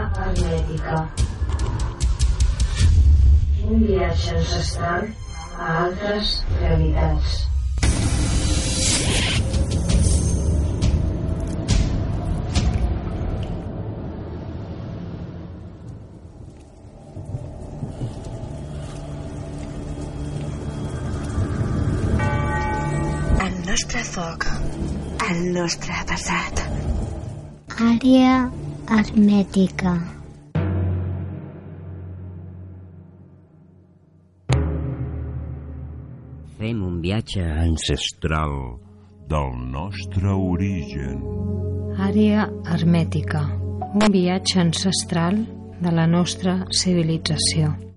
Hermètica. Un viatge ancestral a altres realitats. El nostre foc. El nostre passat. Àrea hermètica. Fem un viatge ancestral del nostre origen. Àrea hermètica. Un viatge ancestral de la nostra civilització.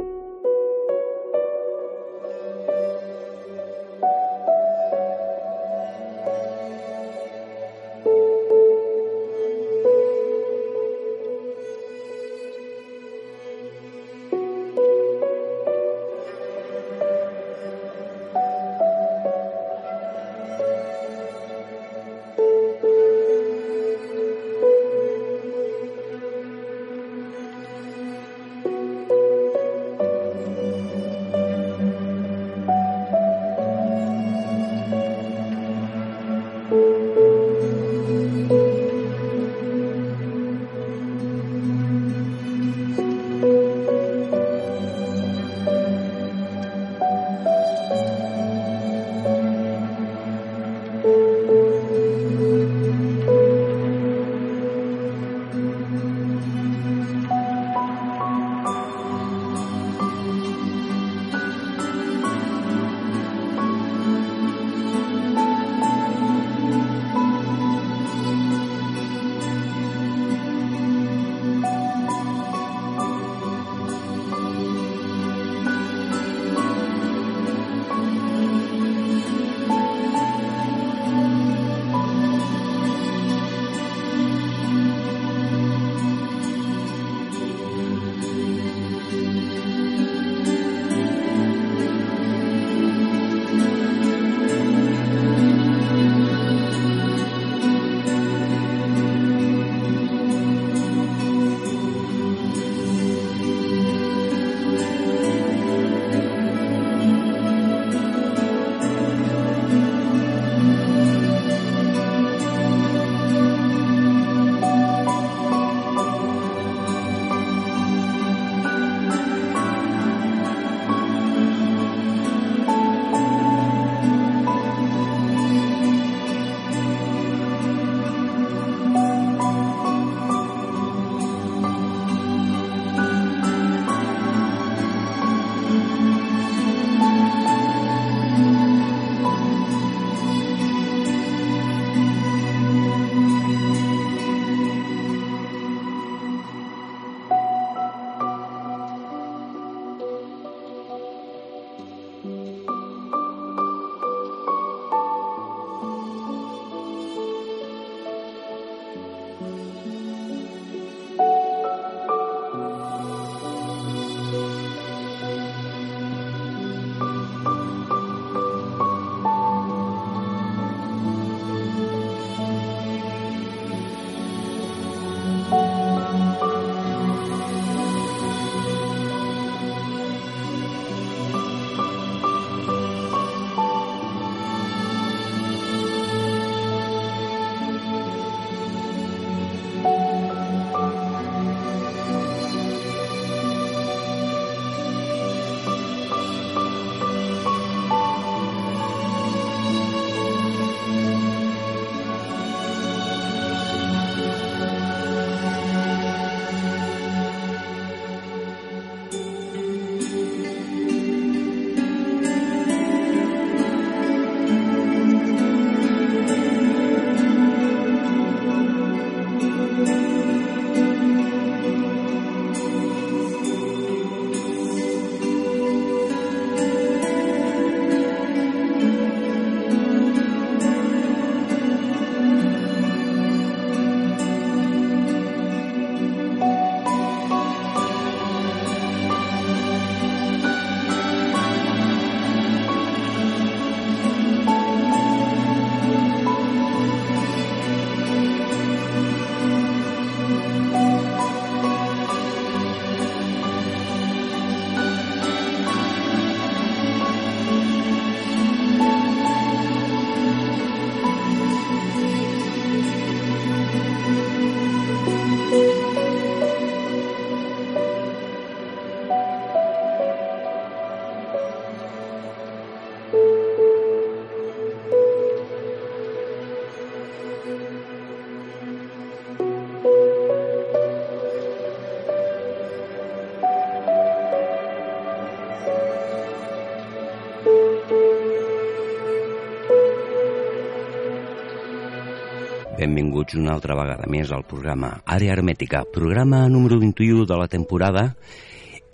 Benvinguts una altra vegada més al programa Àrea Hermètica, programa número 21 de la temporada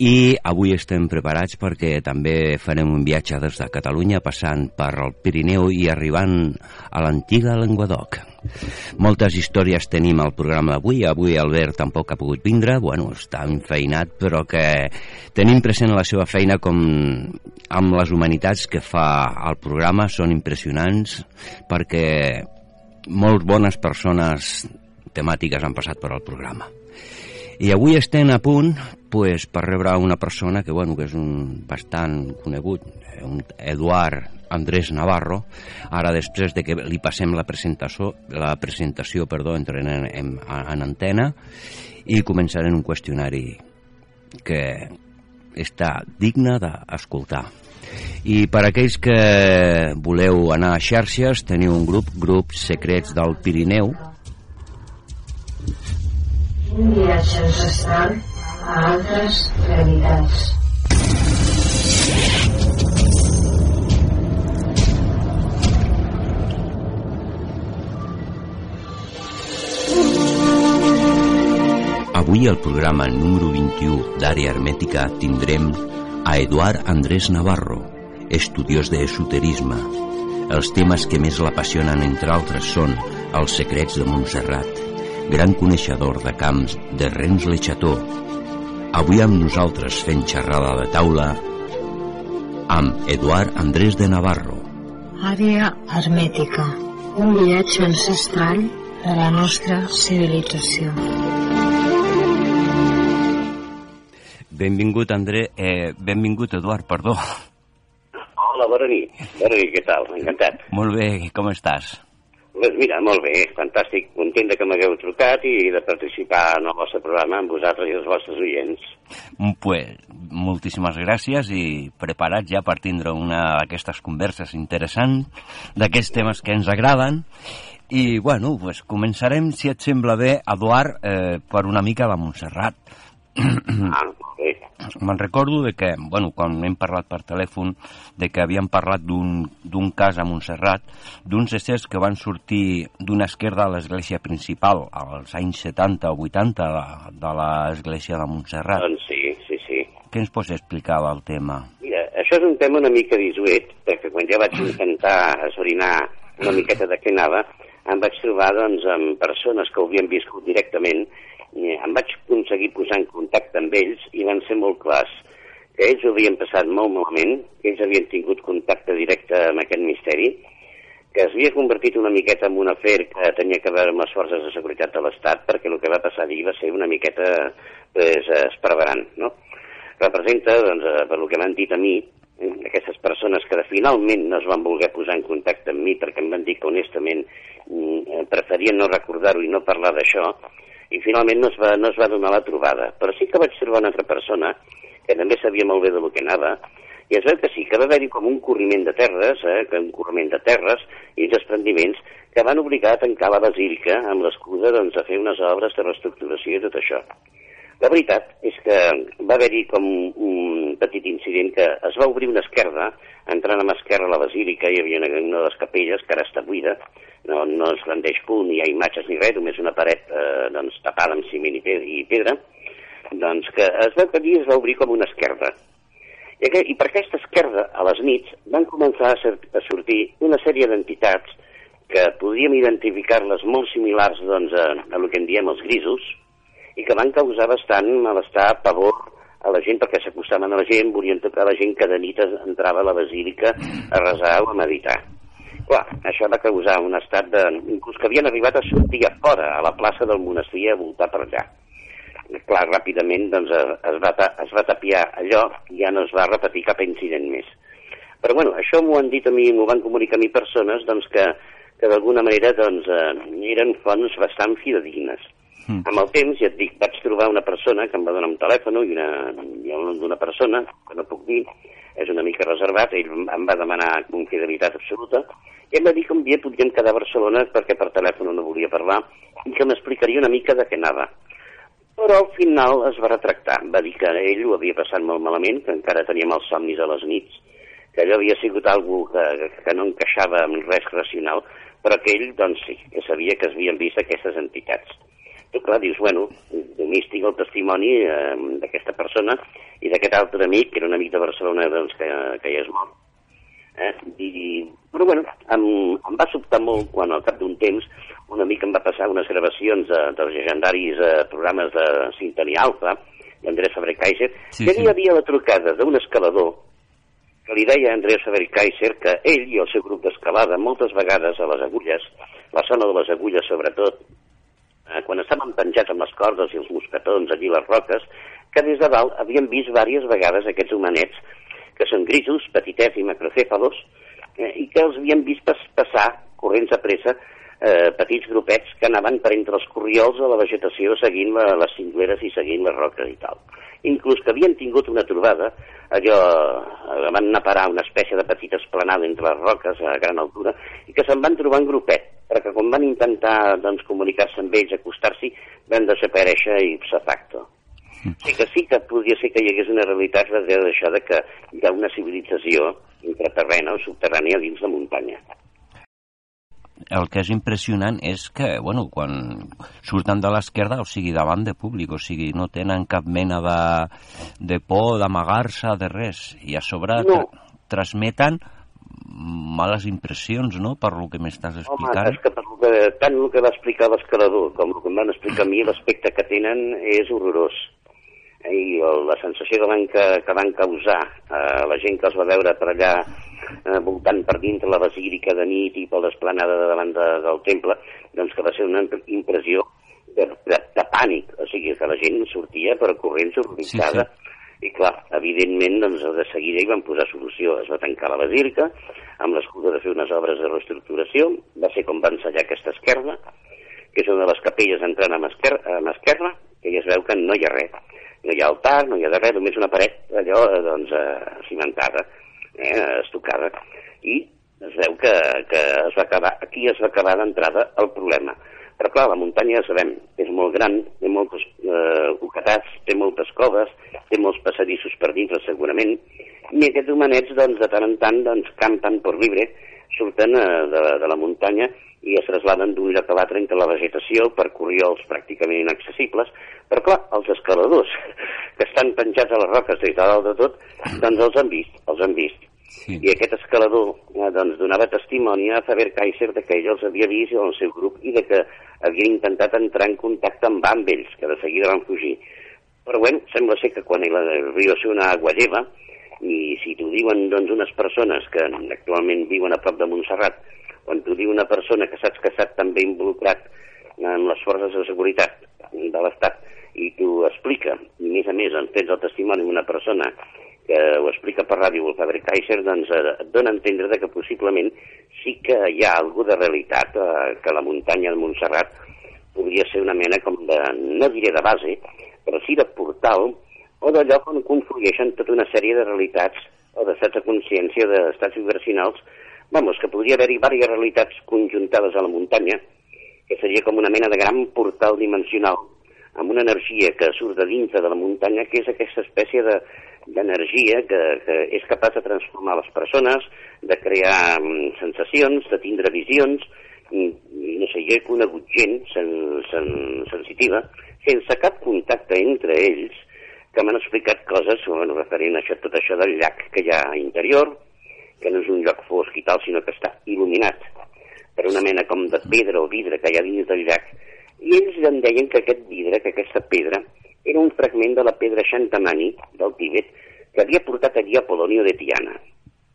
i avui estem preparats perquè també farem un viatge des de Catalunya passant per el Pirineu i arribant a l'antiga Languedoc. Moltes històries tenim al programa d'avui. Avui Albert tampoc ha pogut vindre, bueno, està enfeinat, però que tenim present la seva feina com amb les humanitats que fa al programa són impressionants perquè molt bones persones temàtiques han passat per al programa. I avui estem a punt pues, per rebre una persona que, bueno, que és un bastant conegut, un Eduard Andrés Navarro. Ara, després de que li passem la presentació, la presentació perdó, entrem en, en, en antena i començarem un qüestionari que està digne d'escoltar. I per aquells que voleu anar a xarxes, teniu un grup, grup Secrets del Pirineu. Un viatge ancestral a altres realitats. Avui al programa número 21 d'Àrea Hermètica tindrem a Eduard Andrés Navarro, estudiós d'esoterisme. Els temes que més l'apassionen, entre altres, són els secrets de Montserrat, gran coneixedor de camps de Rens le Cható. Avui amb nosaltres fent xerrada de taula amb Eduard Andrés de Navarro. Àrea hermètica. Un viatge ancestral de la nostra civilització. Benvingut, André, eh, benvingut, Eduard, perdó. Hola, bona nit. Bona nit, què tal? Encantat. Molt bé, com estàs? Pues mira, molt bé, fantàstic. Content que m'hagueu trucat i de participar en el vostre programa amb vosaltres i els vostres oients. Pues, moltíssimes gràcies i preparats ja per tindre una d'aquestes converses interessants d'aquests temes que ens agraden i, bueno, pues començarem, si et sembla bé, Eduard, eh, per una mica de Montserrat. Ah. Me'n recordo de que, bueno, quan hem parlat per telèfon, de que havíem parlat d'un d'un cas a Montserrat, d'uns éssers que van sortir d'una esquerda a l'església principal als anys 70 o 80 de, de l'església de Montserrat. Doncs sí, sí, sí. Què ens pots explicar del tema? Mira, això és un tema una mica disuet, perquè quan ja vaig intentar esbrinar una miqueta de què anava, em vaig trobar doncs, amb persones que ho havien viscut directament i em vaig aconseguir posar en contacte amb ells i van ser molt clars que ells ho havien passat molt malament, que ells havien tingut contacte directe amb aquest misteri, que es havia convertit una miqueta en un afer que tenia que veure amb les forces de seguretat de l'Estat, perquè el que va passar allí va ser una miqueta pues, esparverant, no? Representa, doncs, eh, per el que m'han dit a mi, eh, aquestes persones que finalment no es van voler posar en contacte amb mi perquè em van dir que honestament mm, eh, preferien no recordar-ho i no parlar d'això, i finalment no es, va, no es va donar la trobada. Però sí que vaig trobar una altra persona que també sabia molt bé del que anava, i es veu que sí, que va haver-hi com un corriment de terres, eh, un corriment de terres i uns desprendiments que van obligar a tancar la basílica amb l'excusa doncs, de fer unes obres de reestructuració i tot això. La veritat és que va haver-hi com un petit incident que es va obrir una esquerda, entrant amb esquerra a la basílica, hi havia una, una de les capelles que ara està buida, no, no es rendeix punt, ni hi ha imatges ni res, només una paret eh, doncs, tapada amb ciment i i pedra, doncs que es veu que allí es va obrir com una esquerda. I, aqu I per aquesta esquerda, a les nits, van començar a, ser, a sortir una sèrie d'entitats que podíem identificar-les molt similars doncs, a, a el que en diem els grisos, i que van causar bastant malestar, pavor a la gent perquè s'acostaven a la gent, volien tocar la gent que de nit entrava a la basílica a resar o a meditar. Clar, això va causar un estat de... inclús que havien arribat a sortir a fora, a la plaça del monestir, a voltar per allà. Clar, ràpidament doncs, eh, es, va es va tapiar allò i ja no es va repetir cap incident més. Però bueno, això m'ho han dit a mi, m'ho van comunicar a mi persones doncs, que, que d'alguna manera doncs, eh, eren fonts bastant fidedignes. Mm. Amb el temps, ja et dic, vaig trobar una persona que em va donar un telèfon i, una, i el nom d'una persona, que no puc dir, és una mica reservat, ell em va demanar confidelitat absoluta, i em va dir que un dia podríem quedar a Barcelona perquè per telèfon no volia parlar i que m'explicaria una mica de què anava. Però al final es va retractar, va dir que ell ho havia passat molt malament, que encara teníem els somnis a les nits, que allò havia sigut algú que, que no encaixava amb res racional, però que ell, doncs sí, que sabia que es havien vist aquestes entitats. Tu, clar, dius, bueno, només tinc el testimoni eh, d'aquesta persona i d'aquest altre amic, que era un amic de Barcelona, doncs, que, que ja és mort. Eh? I, però, bueno, em, em va sobtar molt quan, al cap d'un temps, un amic em va passar unes gravacions de, dels legendaris eh, programes de Sintonia Alfa, d'Andrés Fabre Kaiser, Sí, que sí. hi havia la trucada d'un escalador que li deia a Andrés Faber Kaiser que ell i el seu grup d'escalada moltes vegades a les agulles, la zona de les agulles sobretot, eh, quan estaven penjats amb les cordes i els mosquetons allí a les roques, que des de dalt havien vist diverses vegades aquests humanets que són grisos, petitets i macrocèfalos, eh, i que els havien vist pas passar corrents a pressa eh, petits grupets que anaven per entre els corriols de la vegetació seguint la, les cingleres i seguint les roques i tal. Inclús que havien tingut una trobada, allò, eh, van anar a parar una espècie de petita esplanada entre les roques a gran altura, i que se'n van trobar en grupet, perquè quan van intentar doncs, comunicar-se amb ells, acostar-s'hi, van desaparèixer i ipsa facto. Sí que sí que podria ser que hi hagués una realitat darrere d'això de que hi ha una civilització intraterrena o subterrània dins la muntanya. El que és impressionant és que, bueno, quan surten de l'esquerda, o sigui, davant de públic, o sigui, no tenen cap mena de, de por, d'amagar-se, de res, i a sobre No. tra transmeten males impressions, no?, per lo que m'estàs Home, explicant. és que per lo que, tant el que va explicar l'escalador com el que em van explicar a mi, l'aspecte que tenen és horrorós. Eh, I la sensació que van, que, que van causar a la gent que els va veure per allà eh, voltant per dintre la basílica de nit i per l'esplanada de davant de, del temple, doncs que va ser una imp- impressió de, de, de pànic. O sigui, que la gent sortia per corrents horroritzada. Sí, I clar, evidentment, doncs, de seguida hi van posar solució. Es va tancar la basílica amb l'excusa de fer unes obres de reestructuració. Va ser com van sellar aquesta esquerda, que és una de les capelles entrant amb esquerra, amb esquerra que ja es veu que no hi ha res. No hi ha altar, no hi ha res, només una paret allò, eh, doncs, eh, cimentada, eh, estucada. I es veu que, que es va acabar, aquí es va acabar d'entrada el problema. Però clar, la muntanya ja sabem, és molt gran, té moltes eh, ocatats, té moltes coves, té molts passadissos per dintre segurament, i aquests humanets doncs, de tant en tant doncs, campen per libre, surten eh, de, de la muntanya i es trasladen d'un lloc a l'altre entre la vegetació per corriols pràcticament inaccessibles, però clar, els escaladors que estan penjats a les roques des de dalt de tot, doncs els han vist, els han vist. Sí. I aquest escalador eh, doncs, donava testimoni a Faber Kaiser de que ell els havia vist en el seu grup i de que havia intentat entrar en contacte amb, amb ells, que de seguida van fugir. Però bueno, sembla ser que quan la riu ser una agua lleva, i si t'ho diuen doncs, unes persones que actualment viuen a prop de Montserrat, quan t'ho diu una persona que saps que ha estat també involucrat en les forces de seguretat de l'Estat i t'ho explica, i a més a més en tens el testimoni d'una persona que ho explica per ràdio Faber Kaiser, doncs eh, et dona a entendre que possiblement sí que hi ha algú de realitat, eh, que la muntanya de Montserrat podria ser una mena com de, no diré de base, però sí de portal, o de lloc on conflueixen tota una sèrie de realitats o d'estats de consciència, d'estats vibracionals, vamos, que podria haver-hi diverses realitats conjuntades a la muntanya, que seria com una mena de gran portal dimensional, amb una energia que surt de dintre de la muntanya, que és aquesta espècie de d'energia que, que és capaç de transformar les persones, de crear mm, sensacions, de tindre visions, i no sé, jo he conegut gent sen, sen, sensitiva, sense cap contacte entre ells, que m'han explicat coses bueno, referent a això, tot això del llac que hi ha a interior, que no és un lloc fosc i tal, sinó que està il·luminat per una mena com de pedra o vidre que hi ha dins del llac. I ells em deien que aquest vidre, que aquesta pedra, era un fragment de la pedra Shantamani del Tíbet que havia portat allí a Polonio de Tiana.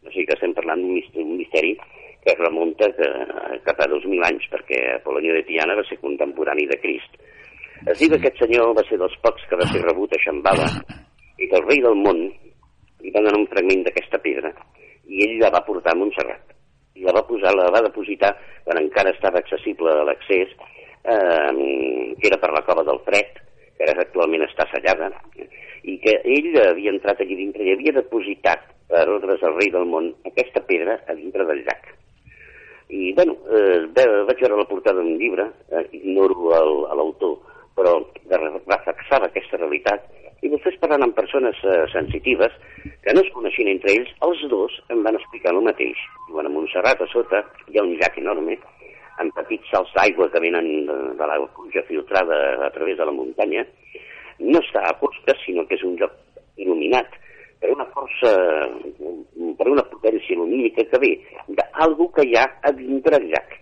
O sigui que estem parlant d'un misteri, que es remunta que, cap a 2.000 anys, perquè Polonio de Tiana va ser contemporani de Crist. Es diu que aquest senyor va ser dels pocs que va ser rebut a Shambhala i que el rei del món li va donar un fragment d'aquesta pedra i ell la va portar a Montserrat i la va posar, la va depositar quan encara estava accessible a l'accés eh, que era per la cova del Fred que ara actualment està sellada i que ell havia entrat allí dintre i havia depositat per ordres del rei del món aquesta pedra a dintre del llac i bueno, eh, vaig veure la portada d'un llibre, eh, ignoro l'autor, però reflexava aquesta realitat I després parlant amb persones eh, sensitives que no es coneixien entre ells, els dos em van explicar el mateix. Diuen, a Montserrat, a sota, hi ha un llac enorme, amb petits salts d'aigua que venen de, la pluja filtrada a través de la muntanya. No està a fosca, sinó que és un lloc il·luminat per una força, per una potència lumínica que ve d'algú que hi ha a dintre del llac.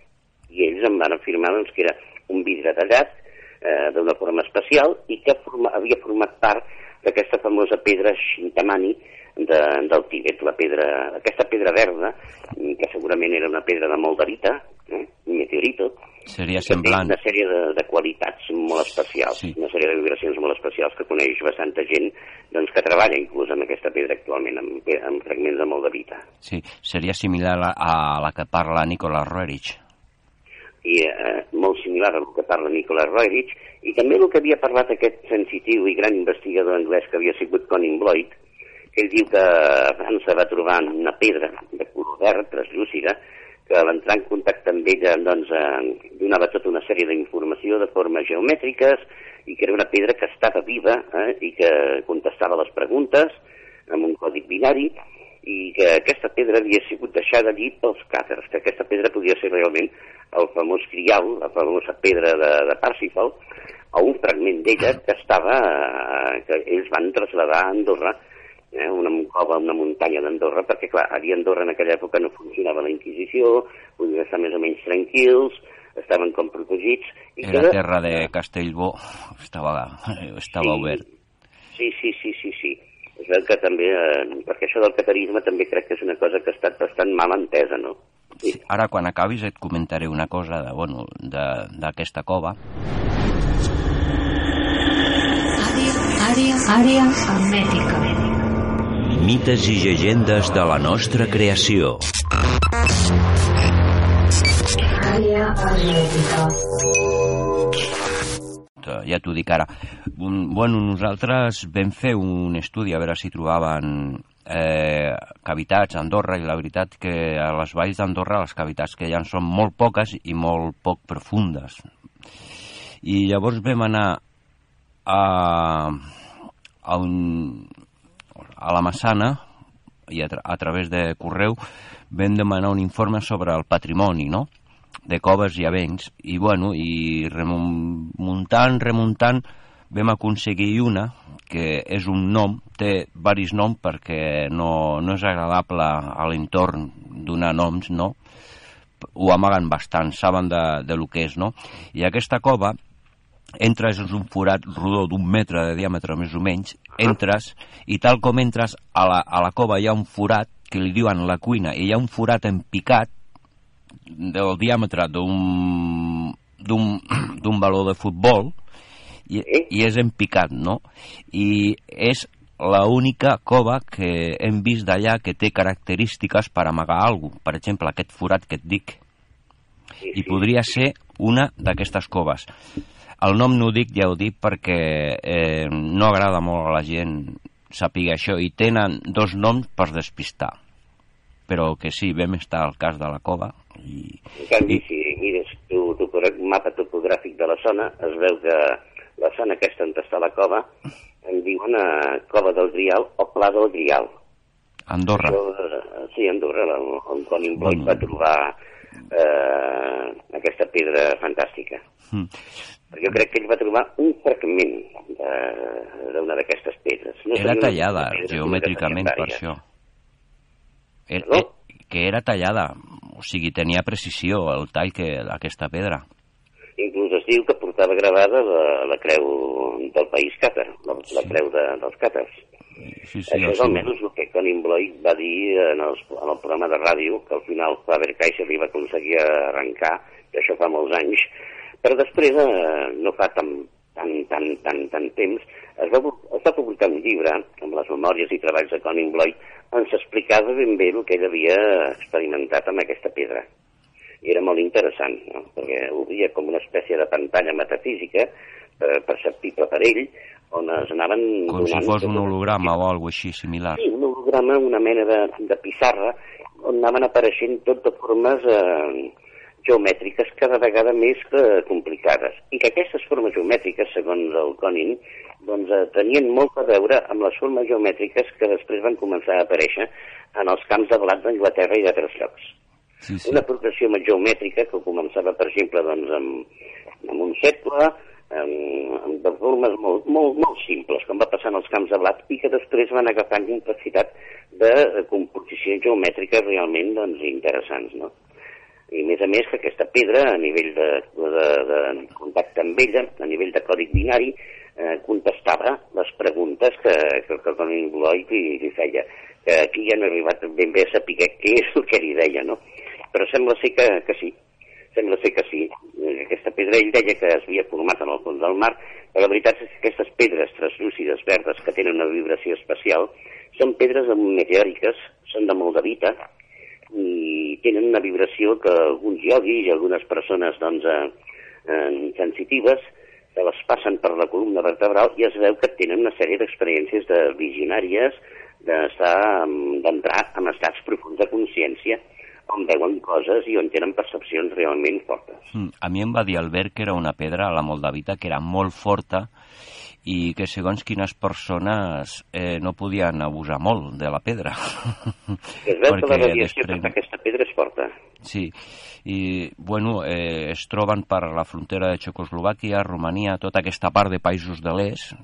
I ells em van afirmar doncs, que era un vidre tallat eh, d'una forma especial i que forma, havia format part d'aquesta famosa pedra Shintamani de, del Tibet, la pedra, aquesta pedra verda, que segurament era una pedra de moldarita, eh, un meteorito, Seria que té semblant. una sèrie de, de qualitats molt especials, Sí. una sèrie de vibracions molt especials que coneix bastanta gent doncs, que treballa inclús amb aquesta pedra actualment, amb, amb fragments de moldarita. Sí, seria similar a, a la que parla Nicolas Roerich. i eh, molt similar al que parla Nicolas Roerich, i també el que havia parlat aquest sensitiu i gran investigador anglès que havia sigut Conin Bloyd, que ell diu que a França va trobar una pedra de color verd, translúcida, que a l'entrar en contacte amb ella doncs, eh, donava tota una sèrie d'informació de formes geomètriques i que era una pedra que estava viva eh, i que contestava les preguntes amb un codi binari i que aquesta pedra havia sigut deixada allí pels càters, que aquesta pedra podia ser realment el famós crial, la famosa pedra de, de Parsifal, o un fragment d'ella que estava, eh, que ells van traslladar a Andorra, eh, una cova, una muntanya d'Andorra, perquè clar, a Andorra en aquella època no funcionava la Inquisició, podien estar més o menys tranquils, estaven com protegits... I Era que- terra de Castellbó, estava, estava Sí. obert. Sí, sí, sí, sí, sí. És veu que també, eh, perquè això del catarisme també crec que és una cosa que ha estat bastant mal entesa, no? Sí, ara, quan acabis, et comentaré una cosa de, bueno, de- d'aquesta cova. Àrea, àrea hermètica. Mites i llegendes de la nostra creació. Ja t'ho dic ara. Bueno, nosaltres vam fer un estudi a veure si trobaven eh, cavitats a Andorra i la veritat que a les valls d'Andorra les cavitats que hi ha són molt poques i molt poc profundes. I llavors vam anar a, a, un, a la Massana i a, tra a través de correu vam demanar un informe sobre el patrimoni, no?, de coves i avencs, i bueno, i remuntant, remuntant, vam aconseguir una, que és un nom, té varis noms perquè no, no és agradable a l'entorn donar noms, no? Ho amaguen bastant, saben de, de lo que és, no? I aquesta cova, entres és un forat rodó d'un metre de diàmetre més o menys, entres, i tal com entres a la, a la cova hi ha un forat que li diuen la cuina, i hi ha un forat empicat del diàmetre d'un baló de futbol i, i és empicat, no? I és la única cova que hem vist d'allà que té característiques per amagar alguna Per exemple, aquest forat que et dic. I podria ser una d'aquestes coves. El nom no ho dic, ja ho dic, perquè eh, no agrada molt a la gent saber això, i tenen dos noms per despistar. Però que sí, vam estar al cas de la cova. I, En canvi, si mires tu, tu, mapa topogràfic de la zona, es veu que la zona aquesta on està la cova en diuen a Cova del Grial o Pla del Grial. Andorra. Això, eh, sí, Andorra, el Conin Bloyd va trobar eh, aquesta pedra fantàstica. Mm. Jo crec que ell va trobar un fragment d'una d'aquestes pedres. No Era tallada que geomètricament per això. Era, No? eh, que era tallada, o sigui, tenia precisió el tall que aquesta pedra. Inclús es diu que portava gravada la, la creu del país càtar, la, la creu de, dels càtars. Sí, sí, Això és seu- almenys el que Conin Bloyd va dir en, els, en el programa de ràdio, que al final Faber-Caixa li va aconseguir arrencar, que això fa molts anys, però després, eh, no fa tan, tan, tan, tan, tan temps, es va, es va publicar un llibre amb les memòries i treballs de Conin Bloyd on s'explicava ben bé el que ell havia experimentat amb aquesta pedra. I era molt interessant, no? perquè obria com una espècie de pantalla metafísica eh, perceptible per ell, on es anaven... Com si fos un tot holograma o alguna així similar. Sí, un holograma, una mena de, de pissarra, on anaven apareixent tot de formes eh, geomètriques cada vegada més eh, complicades i que aquestes formes geomètriques, segons el Conin, doncs, eh, tenien molt a veure amb les formes geomètriques que després van començar a aparèixer en els camps de blat d'Anglaterra i d'altres llocs. Sí, sí. Una progressió geomètrica que començava, per exemple, doncs, amb, amb un cercle, amb, amb de formes molt, molt, molt simples, com va passar en els camps de blat, i que després van agafant complexitat de eh, composició geomètrica realment doncs, interessants. No? I a més a més que aquesta pedra, a nivell de, de, de contacte amb ella, a nivell de còdic binari, eh, contestava les preguntes que, que, que el Toni Bloy li, li feia, que aquí ja no he arribat ben bé a saber què és el que li deia, no? Però sembla ser que, que sí, sembla ser que sí. Aquesta pedra, ell deia que es havia format en el fons del mar, però la veritat és que aquestes pedres translúcides verdes que tenen una vibració especial són pedres meteòriques, són de moldavita, tenen una vibració que alguns ioguis i algunes persones doncs, eh, eh, sensitives se les passen per la columna vertebral i es veu que tenen una sèrie d'experiències de visionàries d'entrar en estats profuns de consciència on veuen coses i on tenen percepcions realment fortes. Mm, A mi em va dir Albert que era una pedra a la Moldavita que era molt forta i que segons quines persones eh, no podien abusar molt de la pedra. Es veu que la radiació desprèn- d'aquesta pedra és forta. Sí, i bueno, eh, es troben per la frontera de Txecoslovàquia, Romania, tota aquesta part de països de l'est.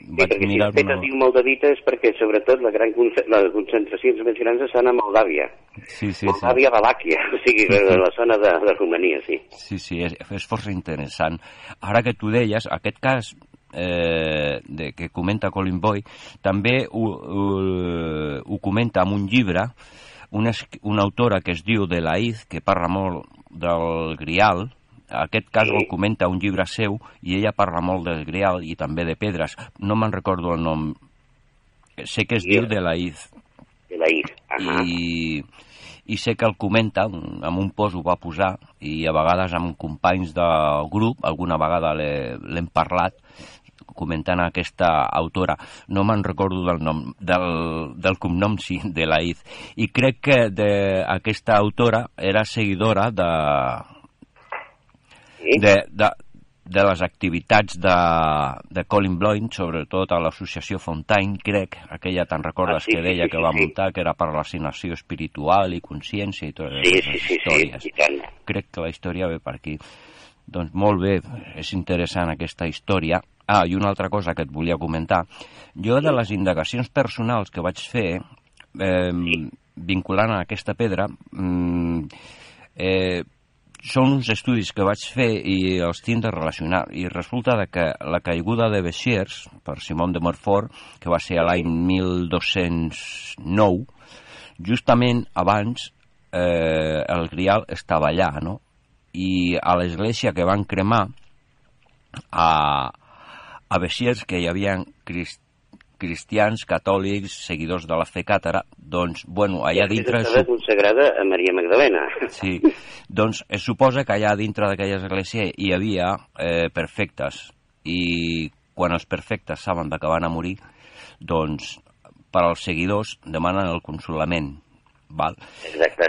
Sí, perquè si es fet es diu Moldavita és perquè sobretot la gran conce- les concentracions més grans estan a Moldàvia. Sí, sí, sí. Moldàvia, Valàquia, o sigui, la zona de, de Romania, sí. Sí, sí, és, és força interessant. Ara que tu deies, aquest cas eh, de, que comenta Colin Boy, també ho, ho, ho comenta en un llibre una, una autora que es diu de Laiz, que parla molt del Grial, aquest cas Sí. el comenta un llibre seu i ella parla molt del Grial i també de pedres. No me'n recordo el nom. Sé que es Sí. diu de Laiz De la IR. Ahà. i, i sé que el comenta, amb un post ho va posar, i a vegades amb companys del grup, alguna vegada l'he- l'hem parlat, comentant aquesta autora. No me'n recordo del nom, del, del cognom, sí, de l'Aiz. I crec que de, aquesta autora era seguidora de, Sí? de, de, de les activitats de, de Colin Bloin, sobretot a l'associació Fontaine, crec, aquella te'n recordes Ah, sí, que sí, deia sí, que sí, va sí. muntar, que era per l'assignació espiritual i consciència i totes Sí, aquestes sí, sí, sí, històries. i tant. Crec que la història ve per aquí. Doncs molt bé, és interessant aquesta història. Ah, i una altra cosa que et volia comentar. Jo de les indagacions personals que vaig fer, eh, vinculant a aquesta pedra, mm, eh, són uns estudis que vaig fer i els tinc de relacionar. I resulta que la caiguda de Bessiers, per Simon de Montfort, que va ser a l'any 1209, justament abans eh, el Grial estava allà, no? I a l'església que van cremar a, a Bessiers, que hi havia crist, cristians, catòlics, seguidors de la fe càtara, doncs, bueno, allà dintre... Estava consagrada a Maria Magdalena. Sí, doncs es suposa que allà dintre d'aquella església hi havia eh, perfectes i quan els perfectes saben que van a morir, doncs per als seguidors demanen el consolament. Val? Exacte.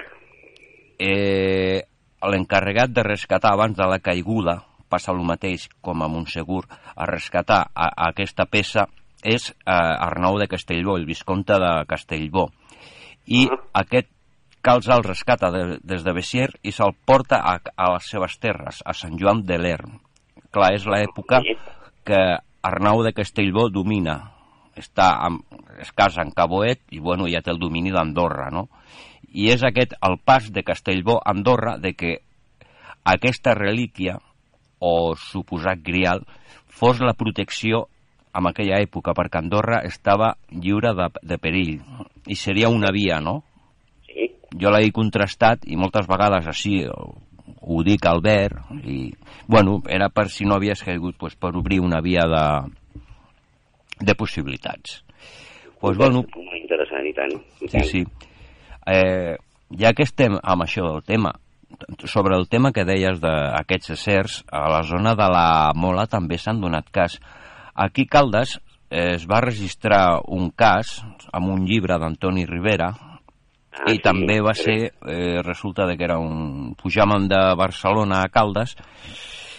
Eh, L'encarregat de rescatar abans de la caiguda, passa el mateix com a Montsegur, a rescatar a, a aquesta peça és eh, Arnau de Castellbó, el visconte de Castellbó. I Ah. aquest Cals el rescata de, des de Bessier i se'l porta a, a les seves terres, a Sant Joan de l'Ern. Clar, és l'època que Arnau de Castellbó domina. Està amb, es casa en Caboet i bueno, ja té el domini d'Andorra, no? I és aquest el pas de Castellbó a Andorra de que aquesta relíquia o suposat grial fos la protecció en aquella època, perquè Andorra estava lliure de, de perill i seria una via, no? Sí. jo l'he contrastat i moltes vegades així ho, dic al Albert i, bueno, era per si no havies caigut pues, per obrir una via de, de possibilitats pues, bueno, Molt interessant, i tant. I sí, tant. sí eh, ja que estem amb això del tema sobre el tema que deies d'aquests éssers a la zona de la Mola també s'han donat cas aquí Caldes eh, es va registrar un cas amb un llibre d'Antoni Rivera Ah, I sí, també va ser, eh, resulta de que era un... Pujàvem de Barcelona a Caldes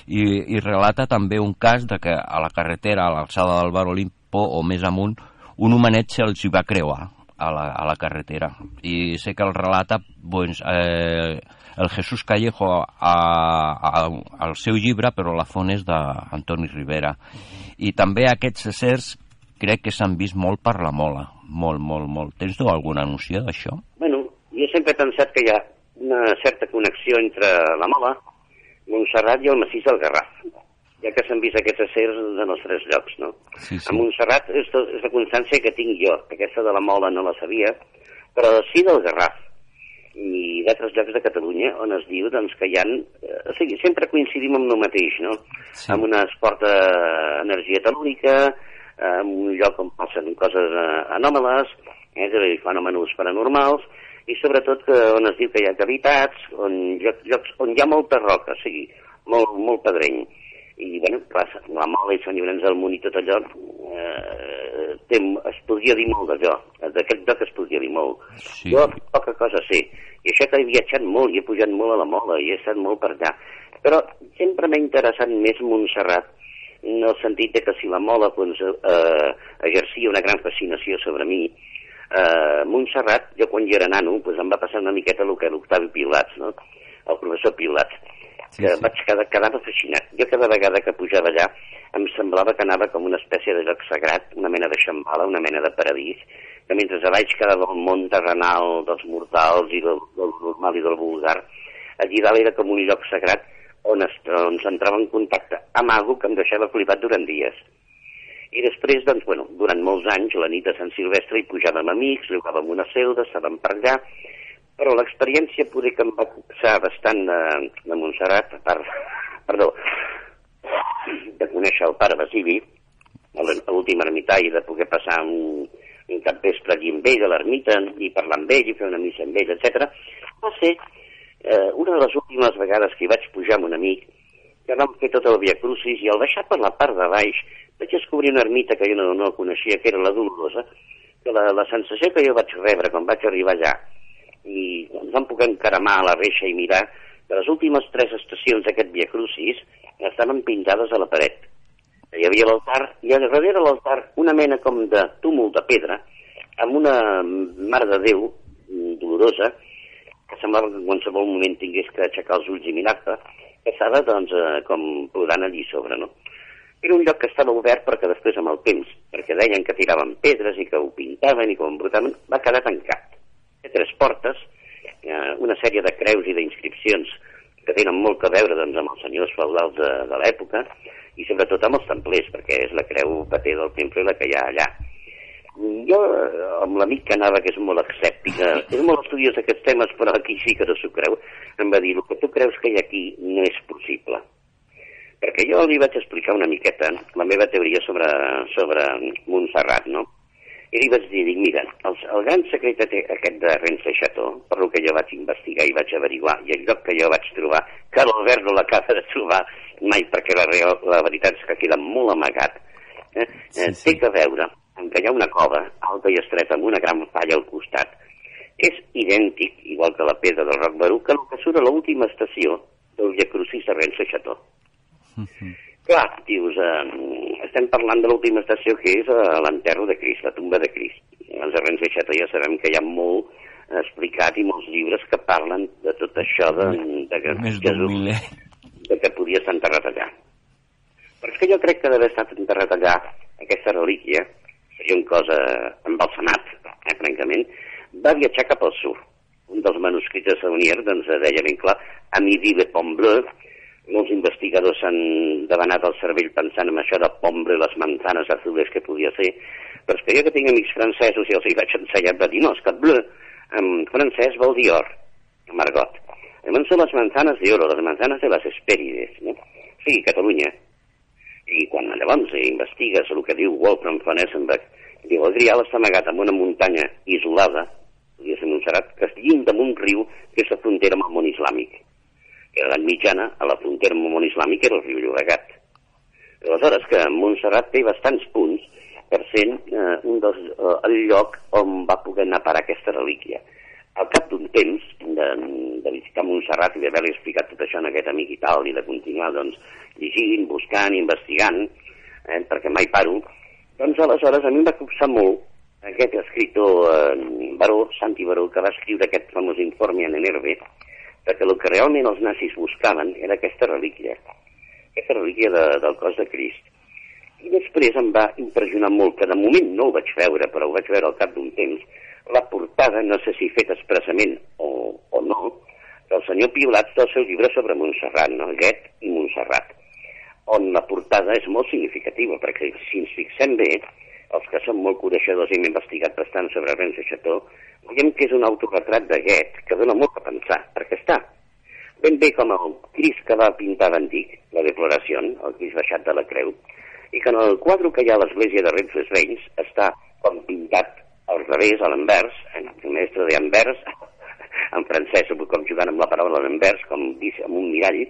i, i relata també un cas de que a la carretera, a l'alçada del Bar Olimpo o més amunt, un homenet se'ls hi va creuar a la, a la carretera. I sé que el relata doncs, eh, el Jesús Callejo a, a, al seu llibre, però la font és d'Antoni Rivera. I també aquests éssers crec que s'han vist molt per la mola, molt, molt, molt. Tens tu alguna noció d'això? Bueno, jo sempre he pensat que hi ha una certa connexió entre la Mola, Montserrat i el massís del Garraf, ja que s'han vist aquests acers en els tres llocs, no? Sí, A Montserrat és, to- és la constància que tinc jo, aquesta de la Mola no la sabia, però sí del Garraf i d'altres llocs de Catalunya on es diu doncs, que hi ha... Eh, o sigui, sempre coincidim amb el mateix, no? Sí. Amb una esport energia telúrica, en un lloc on passen coses eh, anòmales, eh, és a dir, fenòmenos paranormals, i sobretot que, on es diu que hi ha cavitats, on, llocs, llocs on hi ha molta roca, o sigui, molt, molt pedreny. I, bueno, clar, la Mola i Sant Llorenç del Munt i tot allò, eh, té, es podria dir molt d'allò, d'aquest lloc es podria dir molt. Sí. Jo poca cosa sé, i això que he viatjat molt i he pujat molt a la Mola i he estat molt per allà, però sempre m'ha interessat més Montserrat, en el sentit de que si la Mola doncs, eh, exercia una gran fascinació sobre mi, eh, Montserrat, jo quan hi era nano, doncs em va passar una miqueta el que l'Octavi Pilats, no? el professor Pilats, Sí, que sí. vaig quedar, quedava fascinat. Jo cada vegada que pujava allà em semblava que anava com una espècie de lloc sagrat, una mena de xambala, una mena de paradís, que mentre a baix quedava el món terrenal dels mortals i del, del normal i del vulgar, allí dalt era com un lloc sagrat on, es, on s'entrava en contacte amb algú que em deixava flipat durant dies. I després, doncs, bueno, durant molts anys, la nit de Sant Silvestre hi pujàvem amics, jugàvem una celda, estàvem per allà, però l'experiència poder que em va copsar bastant de, de Montserrat, a part, perdó, de conèixer el pare Basili, l'últim ermità i de poder passar un, un capvespre allí amb ell, a l'ermita, i parlar amb ell, i fer una missa amb ell, etc. va ser eh, una de les últimes vegades que hi vaig pujar amb un amic, que vam fer tot el Via Crucis, i al baixar per la part de baix vaig descobrir una ermita que jo no, no coneixia, que era la Dolorosa, que la, la sensació que jo vaig rebre quan vaig arribar allà, i ens vam poder encaramar a la reixa i mirar que les últimes tres estacions d'aquest Via Crucis estaven pintades a la paret. Hi havia l'altar, i a darrere l'altar una mena com de túmul de pedra, amb una Mare de Déu mm, dolorosa, que semblava que en qualsevol moment tingués que aixecar els ulls i mirar-te, que estava, doncs, eh, com plorant allí sobre, no? Era un lloc que estava obert perquè després, amb el temps, perquè deien que tiraven pedres i que ho pintaven i que ho embrutaven, va quedar tancat. Té tres portes, eh, una sèrie de creus i d'inscripcions que tenen molt que veure doncs, amb els senyors feudals de, de l'època i sobretot amb els templers, perquè és la creu pater del temple la que hi ha allà. Jo, amb l'amic que anava, que és molt escèptica, és molt estudiós d'aquests temes, però aquí sí que no s'ho creu, em va dir, el que tu creus que hi ha aquí no és possible. Perquè jo li vaig explicar una miqueta la meva teoria sobre, sobre Montserrat, no? I li vaig dir, dic, mira, el, el gran secret aquest de Renfe Chateau, per lo que jo vaig investigar i vaig averiguar, i el lloc que jo vaig trobar, que l'Albert no l'acaba de trobar mai, perquè la, real, la veritat és que queda molt amagat, eh? Sí, eh, sí. té que veure amb que hi ha una cova alta i estreta amb una gran falla al costat. És idèntic, igual que la pedra del Roc Barú, que el que surt a l'última estació del Via Crucis de Renfe Chateau. Clar, dius, eh, estem parlant de l'última estació que és eh, l'enterro de Crist, la tumba de Crist. Els arrens de Xata ja sabem que hi ha molt explicat i molts llibres que parlen de tot això de, de que Més Jesús, miler. de que podia estar enterrat allà. Però és que jo crec que d'haver estat enterrat allà, aquesta relíquia, seria una cosa embalsamat, eh, francament, va viatjar cap al sud. Un dels manuscrits de Saunier doncs, deia ben clar, a midi de Pont Bleu, molts investigadors s'han devanat el cervell pensant en això de pombre les manzanes azules que podia ser, però és que jo que tinc amics francesos i els hi vaig ensenyar, va dir, no, és que bleu en francès vol dir or, en argot. Llavors són les manzanes de oro, les manzanes de les Hespèrides, no? Sí, Catalunya. I quan llavors investigues el que diu Wolfram von Essenberg, diu, el Grial està amagat en una muntanya isolada, podria ser Montserrat, que es llinda amb un riu que és la frontera amb el món islàmic. A l'edat mitjana, a la frontera amb el món islàmic, era el riu Llobregat. Aleshores, que Montserrat té bastants punts per ser eh, un dels, eh, el lloc on va poder anar a parar aquesta relíquia. al cap d'un temps de, de visitar Montserrat i d'haver-li explicat tot això en aquest amic i tal, i de continuar doncs, llegint, buscant, investigant, eh, perquè mai paro, doncs aleshores a mi em va copsar molt aquest escriptor eh, Baró, Santi Baró, que va escriure aquest famós informe en Enerve, perquè el que realment els nazis buscaven era aquesta relíquia, aquesta relíquia de, del cos de Crist. I després em va impressionar molt, que de moment no ho vaig veure, però ho vaig veure al cap d'un temps, la portada, no sé si fet expressament o, o no, del senyor Piolat del seu llibre sobre Montserrat, no? Guet i Montserrat, on la portada és molt significativa, perquè si ens fixem bé, els que som molt coneixedors i hem investigat bastant sobre Renzo Chateau, veiem que és un autoretrat Goethe que dona molt a pensar, perquè està ben bé com el Cris que va pintar d'antic, la declaració, el Cris baixat de la creu, i que en el quadre que hi ha a l'església de Renzo Veïns està com pintat al revés, a l'envers, en el mestre d'Anvers, en francès, com jugant amb la paraula d'envers, com dir amb un mirall,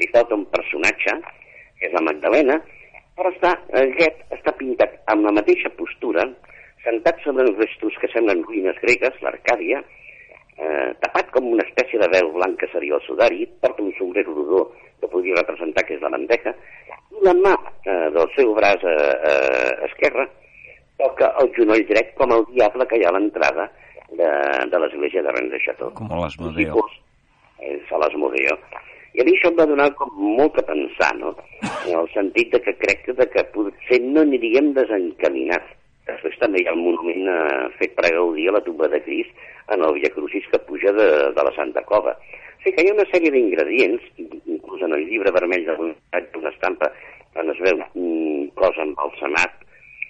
li falta un personatge, que és la Magdalena, però està, aquest està pintat amb la mateixa postura, sentat sobre uns restos que semblen ruïnes gregues, l'Arcàdia, eh, tapat com una espècie de vel blanc que seria el sudari, porta un sombrero rodó que podria representar que és la mandeja, i la mà eh, del seu braç eh, eh, esquerre toca el genoll dret com el diable que hi ha a l'entrada de, de l'església de Rennes de Chateau. Com a l'Asmodeo. Eh, a l'Asmodeo. I a mi això em va donar com molt a pensar, no? En el sentit de que crec que, de que potser no aniríem desencaminats. Després també hi ha el monument eh, fet per gaudir a la tumba de Cris en el Via Crucis que puja de, de la Santa Cova. O sigui que hi ha una sèrie d'ingredients, inclús en el llibre vermell d'una estampa, on es veu un cos embalsamat,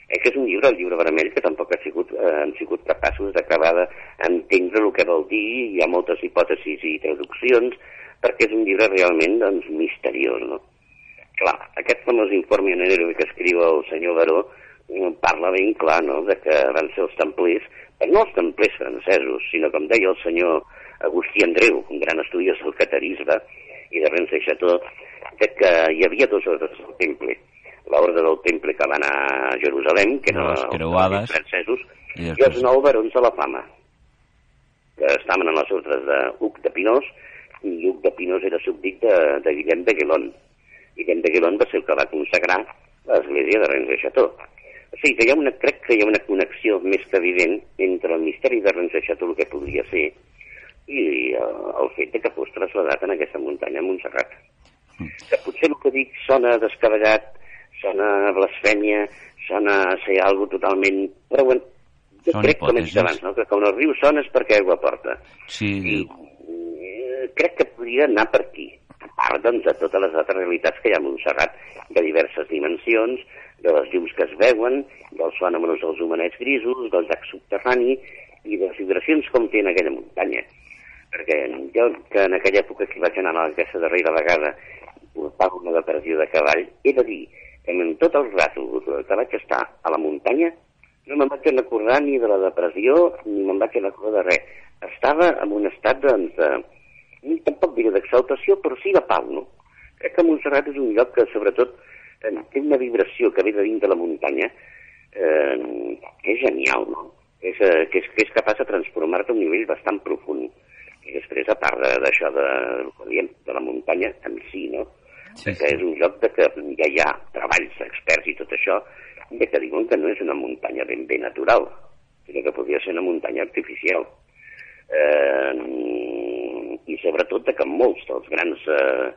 eh, que és un llibre, el llibre vermell, que tampoc ha sigut, eh, han sigut capaços d'acabar d'entendre el que vol dir, hi ha moltes hipòtesis i traduccions, perquè és un llibre realment doncs, misteriós. No? Clar, aquest famós informe en enero que escriu el senyor Baró mm, parla ben clar no? de que van ser els templers, però no els templers francesos, sinó com deia el senyor Agustí Andreu, un gran estudiós del catarisme i de Rennes Chateau, de que hi havia dos ordres del temple. L'ordre del temple que va anar a Jerusalem, que eren els francesos, i, i els nou barons de la fama, que estaven en les ordres de Huc de Pinós, Lluc de Pinós era súbdit de, de Guillem de Guilon. Guillem de Guilon va ser el que va consagrar l'església de Rennes de Chateau. O sigui que hi ha una, crec que hi ha una connexió més que evident entre el misteri de Rennes de Chateau, el que podria ser, i el, el fet de que fos traslladat en aquesta muntanya a Montserrat. Mm. Que potser el que dic sona descabellat, sona blasfèmia, sona a ser algo totalment... Però bueno, jo Són crec, com he dit abans, no? que quan el riu sona és perquè aigua porta. Sí, I eh, crec que podria anar per aquí. A part, doncs, de totes les altres realitats que hi ha a Montserrat, de diverses dimensions, de les llums que es veuen, dels fenòmenos dels humanets grisos, del llac subterrani i de les vibracions com té en aquella muntanya. Perquè jo, que en aquella època que vaig anar a aquesta darrera vegada portava una depressió de cavall, he de dir que en tot el rato que vaig estar a la muntanya no me'n vaig recordar ni de la depressió ni me'n vaig recordar de res. Estava en un estat, doncs, de, tampoc diré d'exaltació, però sí de pau, no? Crec que Montserrat és un lloc que, sobretot, té una vibració que ve de dins de la muntanya eh, que és genial, no? És, eh, que, és, que és capaç de transformar-te a un nivell bastant profund. I després, a part d'això de, de, de la muntanya en si, no? Sí, que és un lloc de que ja hi ha treballs experts i tot això, de que diuen que no és una muntanya ben bé natural, sinó que podria ser una muntanya artificial. Eh, I sobretot de que molts dels grans, eh,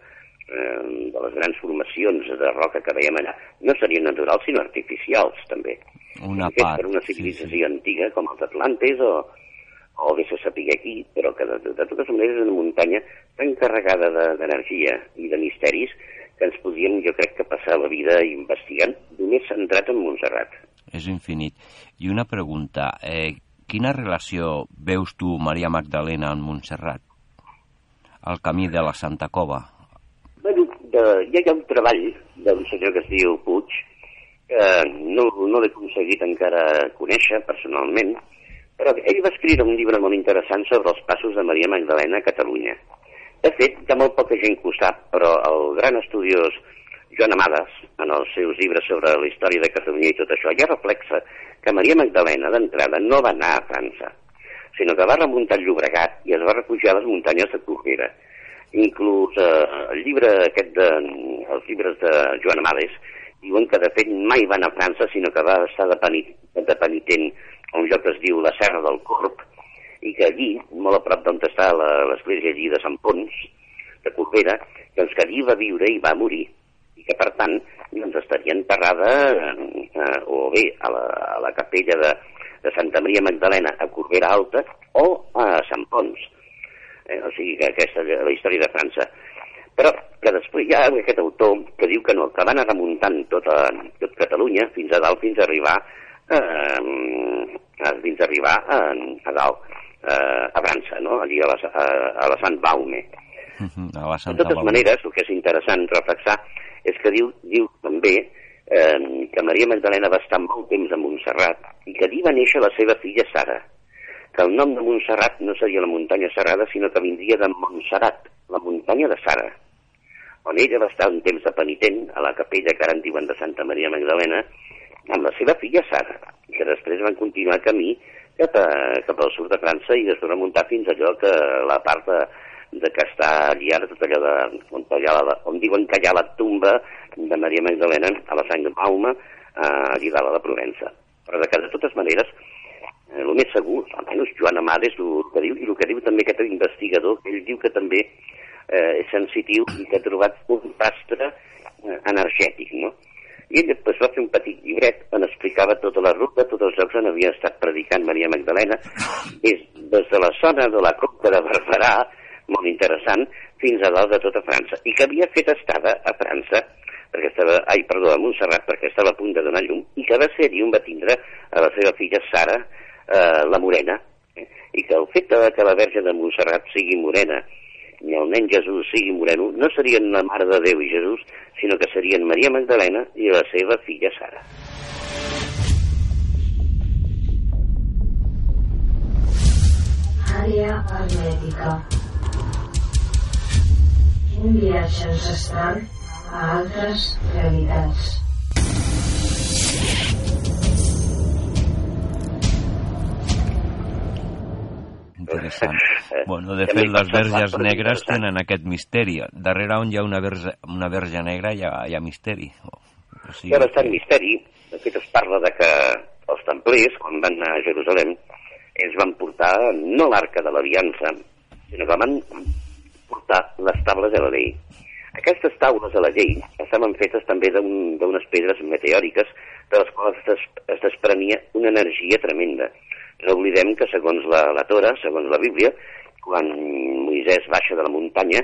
eh, de les grans formacions de roca que veiem allà no serien naturals sinó artificials també. una Fets part. per una sí, civilització sí. antiga com els Atlantes o, o bé se sapigué aquí, però que de, de totes maneres és una muntanya tan carregada de- d'energia i de misteris que ens podíem, jo crec, que passar la vida investigant només centrat en Montserrat. És infinit. I una pregunta, eh, quina relació veus tu, Maria Magdalena, amb Montserrat? El camí de la Santa Cova. Bueno, de, ja hi ha un treball d'un senyor que es diu Puig, que no, no l'he aconseguit encara conèixer personalment, però ell va escriure un llibre molt interessant sobre els passos de Maria Magdalena a Catalunya. De fet, hi ha molt poca gent que ho sap, però el gran estudiós Joan Amades, en els seus llibres sobre la història de Catalunya i tot això, ja reflexa que Maria Magdalena, d'entrada, no va anar a França, sinó que va remuntar el Llobregat i es va refugiar a les muntanyes de Corbera. Inclús eh, el llibre aquest de, els llibres de Joan Amades diuen que de fet mai va anar a França, sinó que va estar de, de penitent a un lloc que es diu la Serra del Corp, i que allí, molt a prop d'on està l'església allí de Sant Pons, de Corbera, doncs que allí va viure i va morir, i que per tant doncs estaria enterrada eh, eh, o bé a la, a la capella de, de Santa Maria Magdalena a Corbera Alta o a Sant Pons. Eh, o sigui que aquesta és la història de França. Però que després hi ha aquest autor que diu que no, que va anar remuntant tota, tot Catalunya fins a dalt, fins a arribar eh, fins a arribar a, a dalt, eh, a França, no? allí a la, a, a la Sant Baume. A la De Santa totes Baume. maneres, el que és interessant reflexar és que diu, diu també eh, que Maria Magdalena va estar molt temps a Montserrat i que allí va néixer la seva filla Sara, que el nom de Montserrat no seria la muntanya Serrada, sinó que vindria de Montserrat, la muntanya de Sara, on ella va estar un temps de penitent a la capella que ara en diuen de Santa Maria Magdalena, amb la seva filla Sara, i que després van continuar camí cap, a, cap al sud de França i després remuntar fins allò que la part de, de que està ara, tot allò de, on, allà, la- on diuen que hi ha la tumba de Maria Magdalena a la sang de Bauma, eh, a la Provença. Però de, que, de totes maneres, eh, el més segur, almenys Joan Amades el que diu, i el que diu també aquest investigador, ell diu que també eh, és sensitiu i que ha trobat un rastre eh, energètic, no? I ell després va fer un petit llibret on explicava tota la ruta, tots els llocs on havia estat predicant Maria Magdalena, des, des de la zona de la Conca de Barberà, molt interessant, fins a dalt de tota França, i que havia fet estada a França, perquè estava, ai, perdó, a Montserrat, perquè estava a punt de donar llum, i que va ser allí on va tindre a la seva filla Sara, eh, la morena, eh? i que el fet de que la Verge de Montserrat sigui morena i el nen Jesús sigui moreno, no serien la Mare de Déu i Jesús, sinó que serien Maria Magdalena i la seva filla Sara. Àrea hermètica. Un viatge ancestral a altres realitats. Interessant. Eh, Bueno, de fet, les verges negres tenen aquest misteri. Darrere on hi ha una verge, una verge negra hi ha, hi ha misteri. O sigui, Hi ha bastant misteri. De fet, es parla de que els templers, quan van anar a Jerusalem, ells van portar no l'arca de l'aliança, sinó que van portar les tables de la llei. Aquestes taules de la llei estaven fetes també d'un- d'unes pedres meteòriques de les quals es, des- es desprenia una energia tremenda. No oblidem que segons la, la Tora, segons la Bíblia, quan Moisès baixa de la muntanya,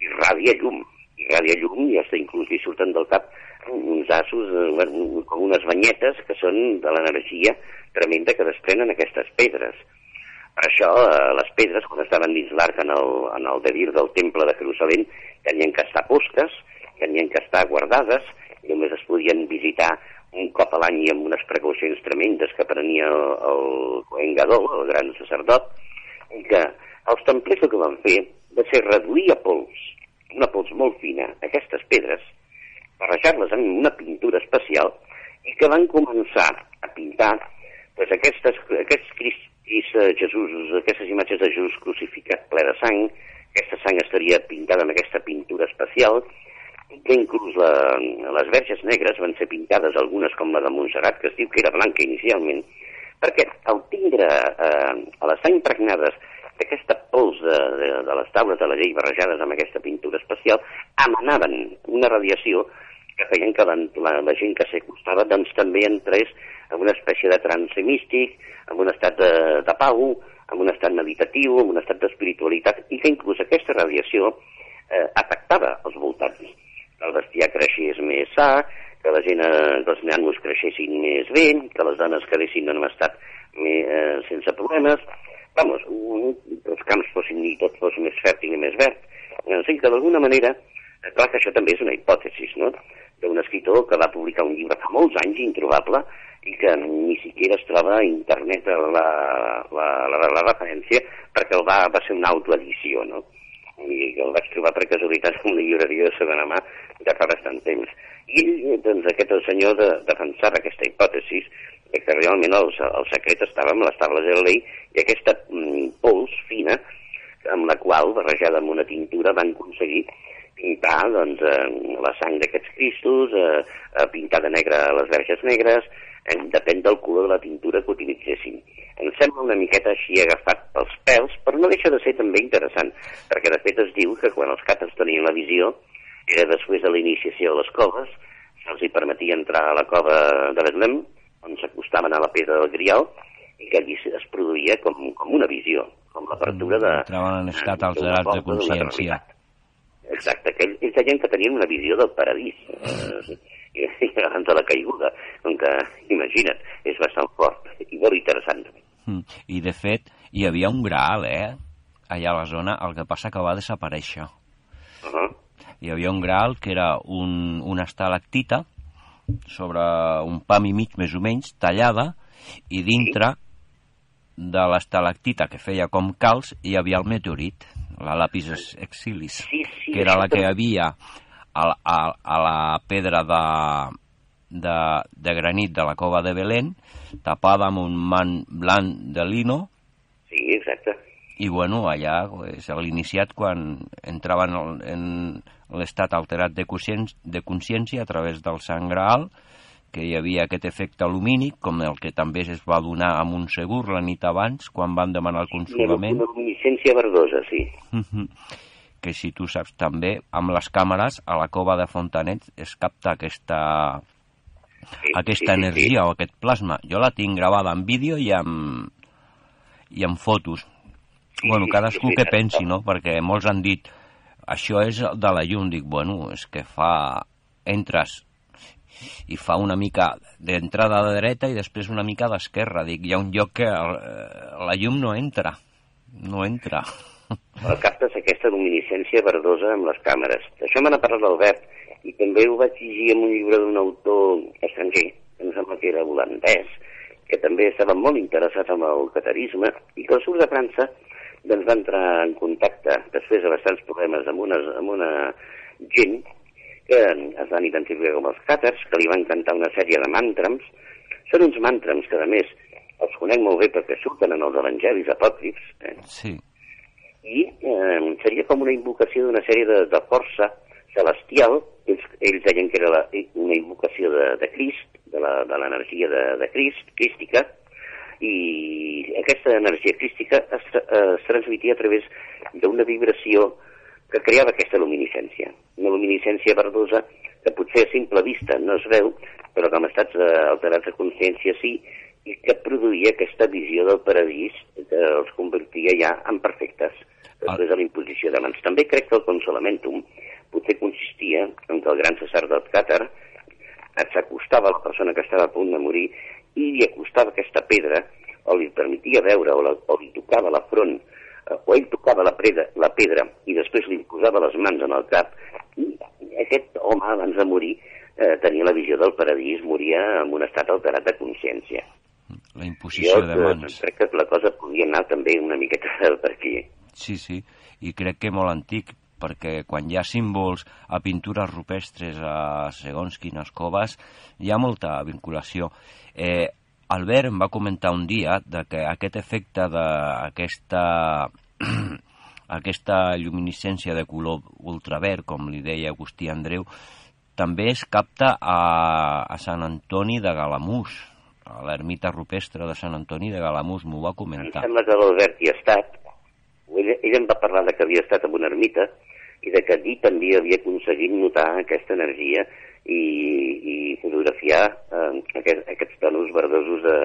irradia llum, irradia llum i hasta inclús li surten del cap uns assos, eh, com unes banyetes que són de l'energia tremenda que desprenen aquestes pedres. Això, eh, les pedres, quan estaven dins l'arc en el, en el devir del temple de Jerusalem, tenien que estar posques, tenien que estar guardades, i només es podien visitar un cop a l'any i amb unes precaucions tremendes que prenia el, el Cohen Gadol, el gran sacerdot, i que els templers el que van fer va ser reduir a pols, una pols molt fina, aquestes pedres, barrejar-les amb una pintura especial i que van començar a pintar pues, aquestes, aquests cristis eh, Jesús, aquestes imatges de Jesús crucificat ple de sang, aquesta sang estaria pintada amb aquesta pintura especial, i que inclús la, les verges negres van ser pintades, algunes com la de Montserrat, que es diu que era blanca inicialment, perquè al tindre eh, a l'estar impregnades d'aquesta pols de, de, de les taules de la llei barrejades amb aquesta pintura especial, emanaven una radiació que feien que la, la, la gent que s'hi acostava doncs, també entrés en una espècie de trance místic, en un estat de, de pau, en un estat meditatiu, en un estat d'espiritualitat, i que inclús aquesta radiació eh, afectava els voltants. Que el bestiar creixés més sa, que la gent, eh, que els nanos creixessin més bé, que les dones quedessin en un estat més, eh, sense problemes, vamos, un, els camps fossin i tot fos més fèrtil i més verd. En sigui que d'alguna manera, eh, clar que això també és una hipòtesi, no?, d'un escriptor que va publicar un llibre fa molts anys, introbable, i que ni siquiera es troba a internet la, la, la, la referència perquè el va, va ser una autoedició, no? i el vaig trobar per casualitat en una llibreria de segona mà de fa bastant temps. I doncs, aquest senyor de, defensava aquesta hipòtesi que realment el, el secret estava amb les tables de la llei i aquesta mm, pols fina amb la qual, barrejada amb una tintura, van aconseguir pintar doncs, eh, la sang d'aquests cristos, eh, eh, pintar de negre les verges negres, eh, depèn del color de la tintura que utilitzessin. Em sembla una miqueta així agafat pels pèls, però no deixa de ser també interessant, perquè de fet es diu que quan els càters tenien la visió, era després de l'iniciació de les coves, se'ls hi permetia entrar a la cova de Betlem, on s'acostaven a la pedra del Grial, i que allí es produïa com, com una visió, com l'apertura de... Entraven en estat alterats de consciència. Exacte, que ells deien que tenien una visió del paradís, eh, i, i abans de la caiguda, com que, imagina't, és bastant fort i molt interessant. Mm. I, de fet, hi havia un graal, eh?, allà a la zona, el que passa que va desaparèixer. Uh -huh. Hi havia un graal que era un, una estalactita sobre un pam i mig, més o menys, tallada, i dintre de l'estalactita que feia com calç hi havia el meteorit, la lapis exilis, Sí, sí, que era la que hi havia a, a, a la pedra de, de, de granit de la cova de Belén, tapada amb un man blanc de lino, Sí, exacte. i bueno, allà és l'iniciat quan entraven en, en l'estat alterat de, consciència, de consciència a través del sang graal, que hi havia aquest efecte lumínic, com el que també es va donar a Montsegur la nit abans, quan van demanar el I una consolament, luminiscència verdosa, sí. que si tu saps també, amb les càmeres a la cova de Fontanet es capta aquesta, sí aquesta sí, sí, energia o aquest plasma. Jo la tinc gravada en vídeo i amb, i amb fotos. Sí, bueno, sí, cadascú sí, que sí. pensi, no? Perquè molts han dit això és de la llum. Dic, bueno, és que fa... Entres i fa una mica d'entrada de dreta i després una mica d'esquerra. Dic, hi ha un lloc que el, eh, la llum no entra. No entra. El captes aquesta luminiscència verdosa amb les càmeres. D'això me n'ha parlat l'Albert, i també ho vaig llegir en un llibre d'un autor estranger, que em sembla que era holandès, que també estava molt interessat en el catarisme, i que al sud de França doncs, va entrar en contacte, després de bastants problemes, amb una, amb una que es van identificar com els càters, que li van cantar una sèrie de màntrams. Són uns màntrams que, a més, els conec molt bé perquè surten en els evangelis apòcrifs, eh? Sí. i eh, seria com una invocació d'una sèrie de, de força celestial, ells, ells deien que era la, una invocació de, de Crist, de la- de l'energia de, de Crist, crística, i aquesta energia crística es, es transmetia a través d'una vibració que creava aquesta luminiscència. Una luminiscència verdosa que potser a simple vista no es veu, però que amb estats eh, alterats de consciència sí, i que produïa aquesta visió del paradís que els convertia ja en perfectes després de la imposició de mans. També crec que el consolamentum potser consistia en que el gran sacerdot càtar s'acostava a la persona que estava a punt de morir i li acostava aquesta pedra o li permetia veure o, la, o li tocava la front o ell tocava la, pedra, la pedra i després li posava les mans en el cap i aquest home abans de morir eh, tenia la visió del paradís, moria en un estat alterat de consciència. La imposició de eh, mans. crec que la cosa podia anar també una miqueta per aquí. Sí, sí, i crec que molt antic, perquè quan hi ha símbols a pintures rupestres a segons quines coves, hi ha molta vinculació. Eh, Albert em va comentar un dia de que aquest efecte d'aquesta aquesta luminiscència de color ultraverd, com li deia Agustí Andreu, també es capta a, a Sant Antoni de Galamús, a l'ermita rupestre de Sant Antoni de Galamús, m'ho va Em comentar. sembla que l'Albert hi ha estat. Ell, ell em va parlar de que havia estat en una ermita i de que allí també havia aconseguit notar aquesta energia i, i fotografiar eh, aquest, aquests tonos verdosos de,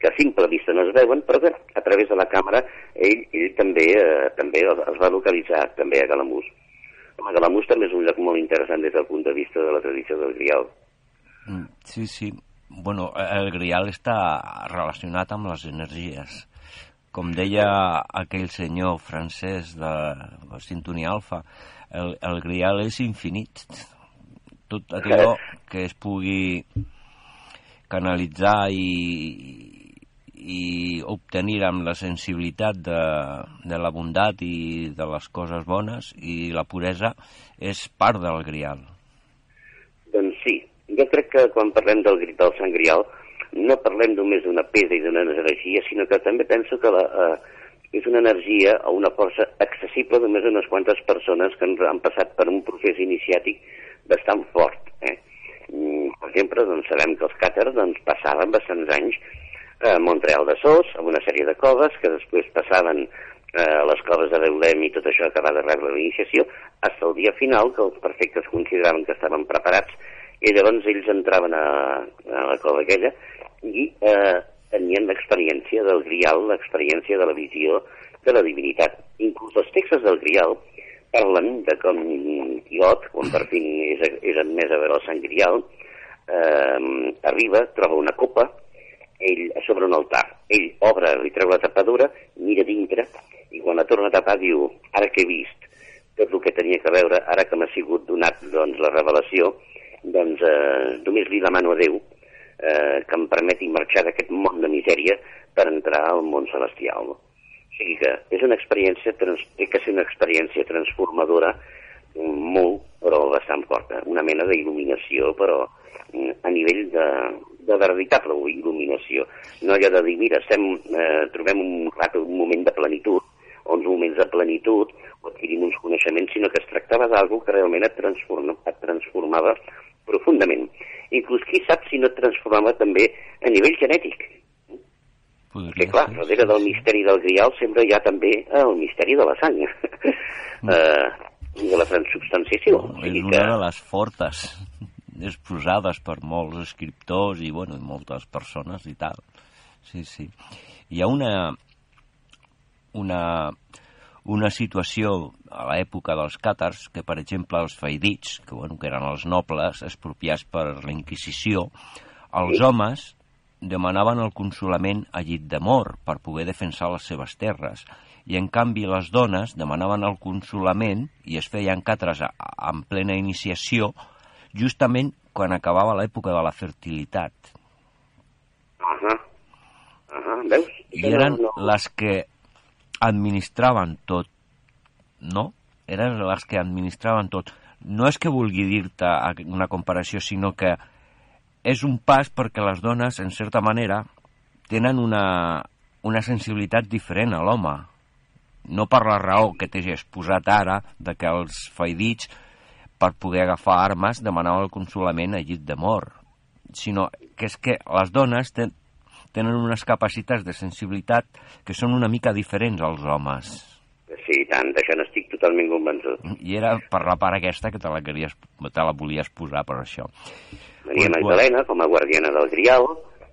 que a simple vista no es veuen, però que a través de la càmera ell, ell també, eh, també els, va localitzar també a Galamús. Home, Galamús també és un lloc molt interessant des del punt de vista de la tradició del Grial. Mm, Sí, sí. Bueno, el grial està relacionat amb les energies. Com deia aquell senyor francès de la sintonia alfa, el, el grial és infinit. Tot allò que es pugui canalitzar i, i obtenir amb la sensibilitat de, de la bondat i de les coses bones i la puresa és part del grial. Doncs sí, jo crec que quan parlem del del Sant Grial no parlem només d'una pedra i d'una energia, sinó que també penso que la, eh, és una energia o una força accessible només a unes quantes persones que han passat per un procés iniciàtic bastant fort. Eh? Mm, per exemple, doncs, sabem que els càters doncs, passaven bastants anys a Montreal de Sos, amb una sèrie de coves, que després passaven eh, les coves de Beulem i tot això acabar de rebre l'iniciació, fins al dia final que els perfectes consideraven que estaven preparats i llavors ells entraven a, a la cova aquella i eh, tenien l'experiència del grial, l'experiència de la visió de la divinitat. Inclús els textos del grial parlen de com Iot, quan per fi és, és admès a veure el sant grial, eh, arriba, troba una copa, ell sobre un altar. Ell obre, li treu la tapadura, mira dintre, i quan la torna a tapar diu, ara que he vist tot el que tenia que veure, ara que m'ha sigut donat doncs, la revelació, doncs eh, només li demano a Déu eh, que em permeti marxar d'aquest món de misèria per entrar al món celestial. Sigui que és una experiència, té que ser una experiència transformadora molt, però bastant forta. Una mena d'il·luminació, però mm, a nivell de, de veritable il·luminació. No allò de dir, mira, estem, eh, trobem un, un moment de plenitud, o uns moments de plenitud, o adquirim uns coneixements, sinó que es tractava d'algú que realment et, transforma, et transformava profundament. Inclús qui sap si no et transformava també a nivell genètic. Podria que clar, ser, darrere sí, del misteri del grial sempre hi ha també eh, el misteri de la sang, mm. eh, de la transubstanciació. No, és una que... de les fortes exposades per molts escriptors i, bueno, i moltes persones i tal. Sí, sí. Hi ha una, una, una situació a l'època dels càtars que, per exemple, els faidits, que, bueno, que eren els nobles expropiats per la Inquisició, els homes demanaven el consolament a llit de mort per poder defensar les seves terres i en canvi les dones demanaven el consolament i es feien catres en plena iniciació justament quan acabava l'època de la fertilitat. Uh -huh. Uh -huh. Veus? I eren no, no. les que administraven tot, no? Eren les que administraven tot. No és que vulgui dir-te una comparació, sinó que és un pas perquè les dones, en certa manera, tenen una, una sensibilitat diferent a l'home. No per la raó que t'he exposat ara, de que els faidits per poder agafar armes demanava el consolament a llit de mort, sinó que és que les dones ten, tenen unes capacitats de sensibilitat que són una mica diferents als homes. Sí, tant, d'això n'estic totalment convençut. I era per la part aquesta que te la, queries, te la volies posar per això. Maria Magdalena, com a guardiana del Grial,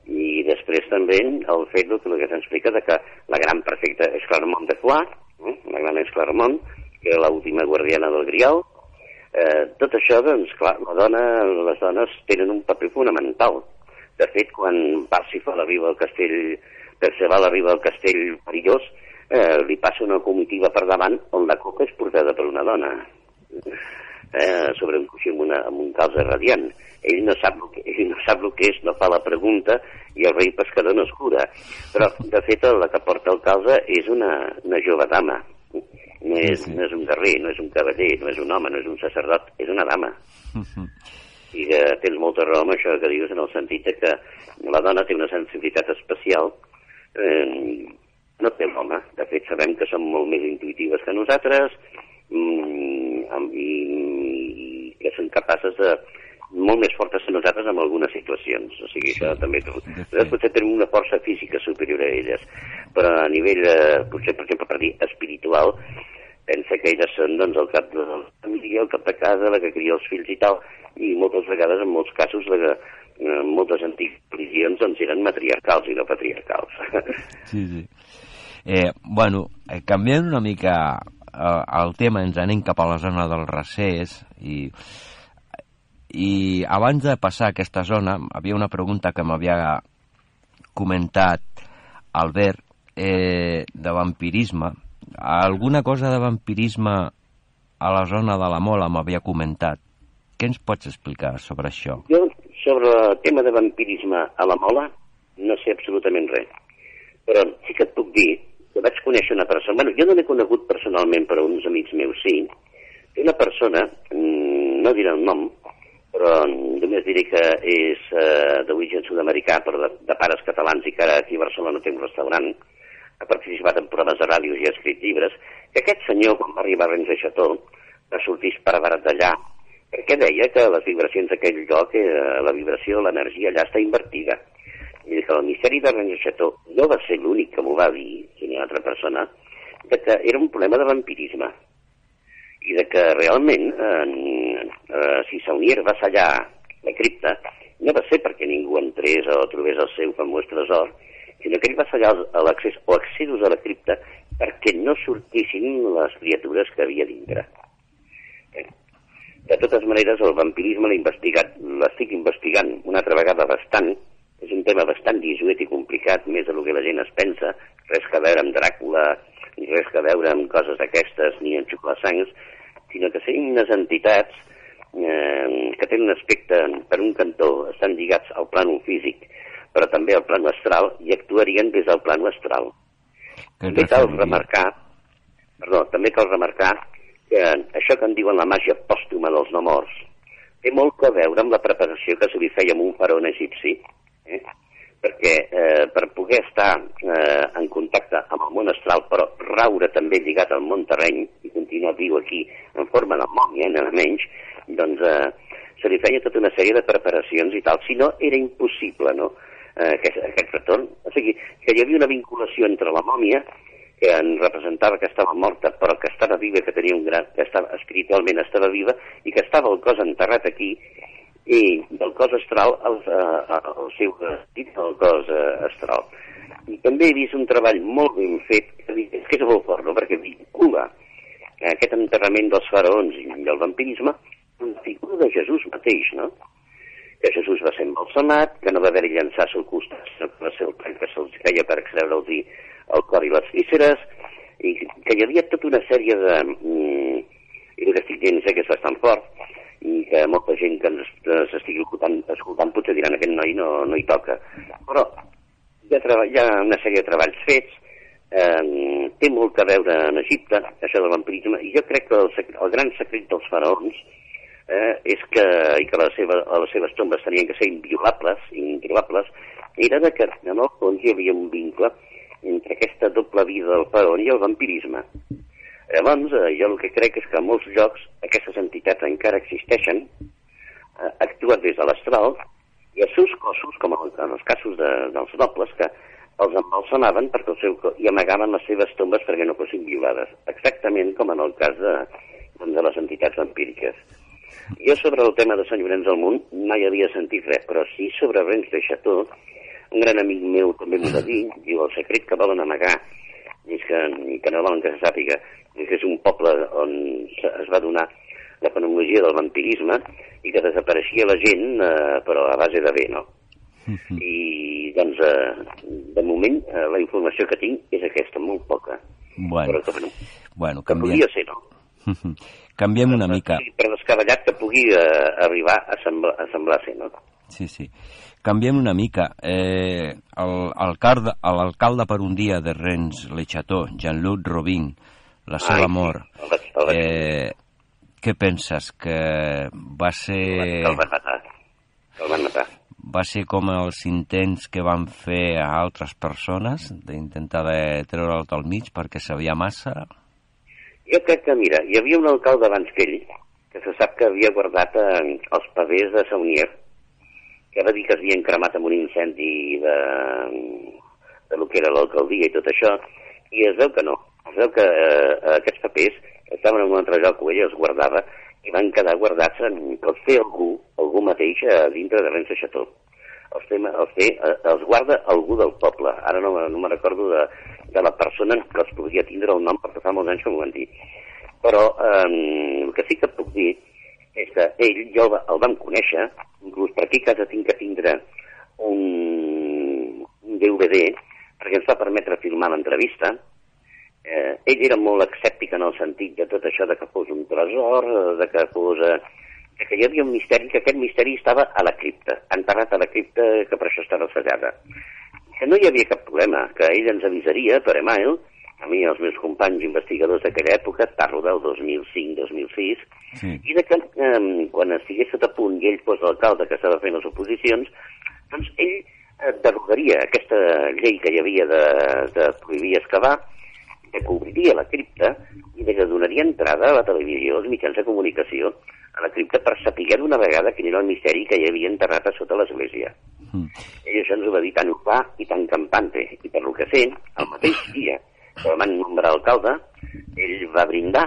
i després també el fet que, que s'explica de que la gran perfecta és Claremont de Foix, eh? la gran és Claremont, que era l'última guardiana del Grial, Eh, tot això, doncs, clar, la dona, les dones tenen un paper fonamental. De fet, quan Parsifal arriba al castell, Perceval arriba al castell perillós, eh, li passa una comitiva per davant on la coca és portada per una dona eh, sobre un coixí amb, una, amb un calze radiant. Ell no, sap el que, ell no sap el que és, no fa la pregunta i el rei pescador no es cura. Però, de fet, la que porta el calze és una, una jove dama, no és, sí, sí. no és un guerrer, no és un cavaller, no és un home, no és un sacerdot, és una dama. Uh -huh. I que tens molta raó amb això que dius en el sentit de que la dona té una sensibilitat especial eh, no té l'home. De fet, sabem que són molt més intuïtives que nosaltres mm, i que són capaces de, molt més fortes que nosaltres en algunes situacions. O sigui, sí, això també... Nosaltres potser tenim una força física superior a elles, però a nivell, eh, potser, per exemple, per dir espiritual, pensa que elles són doncs, el cap de la família, el cap de casa, la que cria els fills i tal, i moltes vegades, en molts casos, la que, eh, moltes antigues religions doncs, eren matriarcals i no patriarcals. Sí, sí. Eh, bueno, eh, canviant una mica eh, el tema, ens anem cap a la zona del recés i i abans de passar a aquesta zona, havia una pregunta que m'havia comentat Albert eh, de vampirisme. Alguna cosa de vampirisme a la zona de la Mola m'havia comentat. Què ens pots explicar sobre això? Jo, sobre el tema de vampirisme a la Mola, no sé absolutament res. Però sí que et puc dir que vaig conèixer una persona... Bueno, jo no l'he conegut personalment, però uns amics meus sí. Una persona, mm, no diré el nom, però només diré que és eh, d'origen sud-americà, però de, de pares catalans i que ara aquí a Barcelona té un restaurant, ha participat en programes de ràdio i ha escrit llibres, que aquest senyor, quan va arribar a Rennes de Chateau, va sortir esparabarat d'allà, perquè deia que les vibracions d'aquell lloc, eh, la vibració, l'energia allà està invertida. I que el de Chateau no va ser l'únic que m'ho va dir, una altra persona, de que era un problema de vampirisme i de que realment eh, eh, si Saunier va assallar la cripta no va ser perquè ningú entrés o trobés el seu famós tresor, sinó que ell va assallar l'accés o accessos a la cripta perquè no sortissin les criatures que havia dintre. Eh? De totes maneres, el vampirisme l'he investigat, l'estic investigant una altra vegada bastant, és un tema bastant disuet i complicat, més del que la gent es pensa, res que veure amb Dràcula, ni res que veure amb coses d'aquestes, ni amb xuclassangs, sinó que serien unes entitats eh, que tenen un aspecte, per un cantó, estan lligats al plànol físic, però també al plànol astral, i actuarien des del plànol astral. Que També cal remarcar, perdó, també cal remarcar que això que en diuen la màgia pòstuma dels no morts té molt que veure amb la preparació que se li feia amb un faraó egipci, eh? perquè eh, per poder estar eh, en contacte amb el món astral, però raure també lligat al món terreny i continuar viu aquí en forma de mòmia, nada menys, doncs eh, se li feia tota una sèrie de preparacions i tal, si no era impossible no? eh, aquest, aquest retorn. O sigui, que hi havia una vinculació entre la mòmia que en representava que estava morta però que estava viva, que tenia un gran, que estava, espiritualment estava viva i que estava el cos enterrat aquí i del cos astral al, eh, al seu vestit, el cos eh, astral. I també he vist un treball molt ben fet, que és molt fort, no? perquè vincula aquest enterrament dels faraons i el vampirisme amb la figura de Jesús mateix, no? que Jesús va ser embalsamat, que no va haver-hi llançar al costat, va ser el tall que se'ls feia per extreure'ls el cor i les vísceres, i que hi havia tota una sèrie de... Mm, i que estic dient és que és bastant fort, i que molta gent que ens, estigui escoltant, escoltant potser diran aquest noi no, no hi toca. Però hi ha, hi ha una sèrie de treballs fets, eh, té molt que veure en Egipte, això del vampirisme, i jo crec que el, el gran secret dels faraons eh, és que, i que la seva, les seves tombes tenien que ser inviolables, inviolables, era de que en el fons hi havia un vincle entre aquesta doble vida del faraó i el vampirisme. Llavors, eh, jo el que crec és que a molts llocs aquestes entitats encara existeixen, eh, actuen des de l'astral, i els seus cossos, com en en els casos de, dels nobles, que els embalsamaven perquè el seu, i amagaven les seves tombes perquè no fossin violades, exactament com en el cas de, de les entitats vampíriques. Jo sobre el tema de Sant Llorenç del Munt mai havia sentit res, però sí sobre Rennes de Chateau, un gran amic meu també m'ho va dir, diu el secret que volen amagar és que, i que no volen que se sàpiga, és que és un poble on es va donar la fenomenologia del vampirisme i que desapareixia la gent, eh, però a base de bé, no? I, doncs, eh, de moment, eh, la informació que tinc és aquesta, molt poca. Bueno, Però que, bueno, bueno que canviem, podria ser, no? canviem una mica. Per descabellat que pugui eh, arribar a semblar, a semblar ser, no? Sí, sí. Canviem una mica. Eh, L'alcalde per un dia de Rennes, Le Chateau, Jean-Luc Robin, la seva Ai, mort, el vaig- el vaig- eh, què penses? Que va ser, El van matar. El van matar. va ser com els intents que van fer a altres persones d'intentar de treure'l del mig perquè sabia massa? Jo crec que, mira, hi havia un alcalde abans que ell, que se sap que havia guardat eh, els pavés de Saunier, que va dir que es havien cremat amb un incendi de, de lo que era l'alcaldia i tot això, i es veu que no. Es veu que eh, aquests papers estaven en un altre lloc on ell els guardava i van quedar guardats en, que els té algú, algú mateix a dintre de Rennes Chateau. Els, té, els, té, eh, els guarda algú del poble. Ara no, no me recordo de, de la persona que els podria tindre el nom perquè fa molts anys que m'ho van dir. Però eh, el que sí que puc dir és que ell, jo el, va- el vam conèixer, inclús per aquí casa tinc que tindre un, un DVD perquè ens va permetre filmar l'entrevista. Eh, ell era molt escèptic en el sentit de tot això de que fos un tresor, de que fos... Eh, que hi havia un misteri, que aquest misteri estava a la cripta, enterrat a la cripta, que per això estava sellada. Que no hi havia cap problema, que ell ens avisaria per email a mi i als meus companys investigadors d'aquella època, parlo del 2005-2006, Sí. i de que eh, quan estigués tot a punt i ell fos l'alcalde que estava fent les oposicions, doncs ell eh, derogaria aquesta llei que hi havia de, de prohibir excavar, que obriria la cripta i que donaria entrada a la televisió, als mitjans de comunicació, a la cripta per saber d'una vegada quin era el misteri que hi havia enterrat a sota l'església. Mm. Ell això ens ho va dir tan clar i tan campante, i per lo que sé, el mateix dia el van nombrar alcalde, ell va brindar,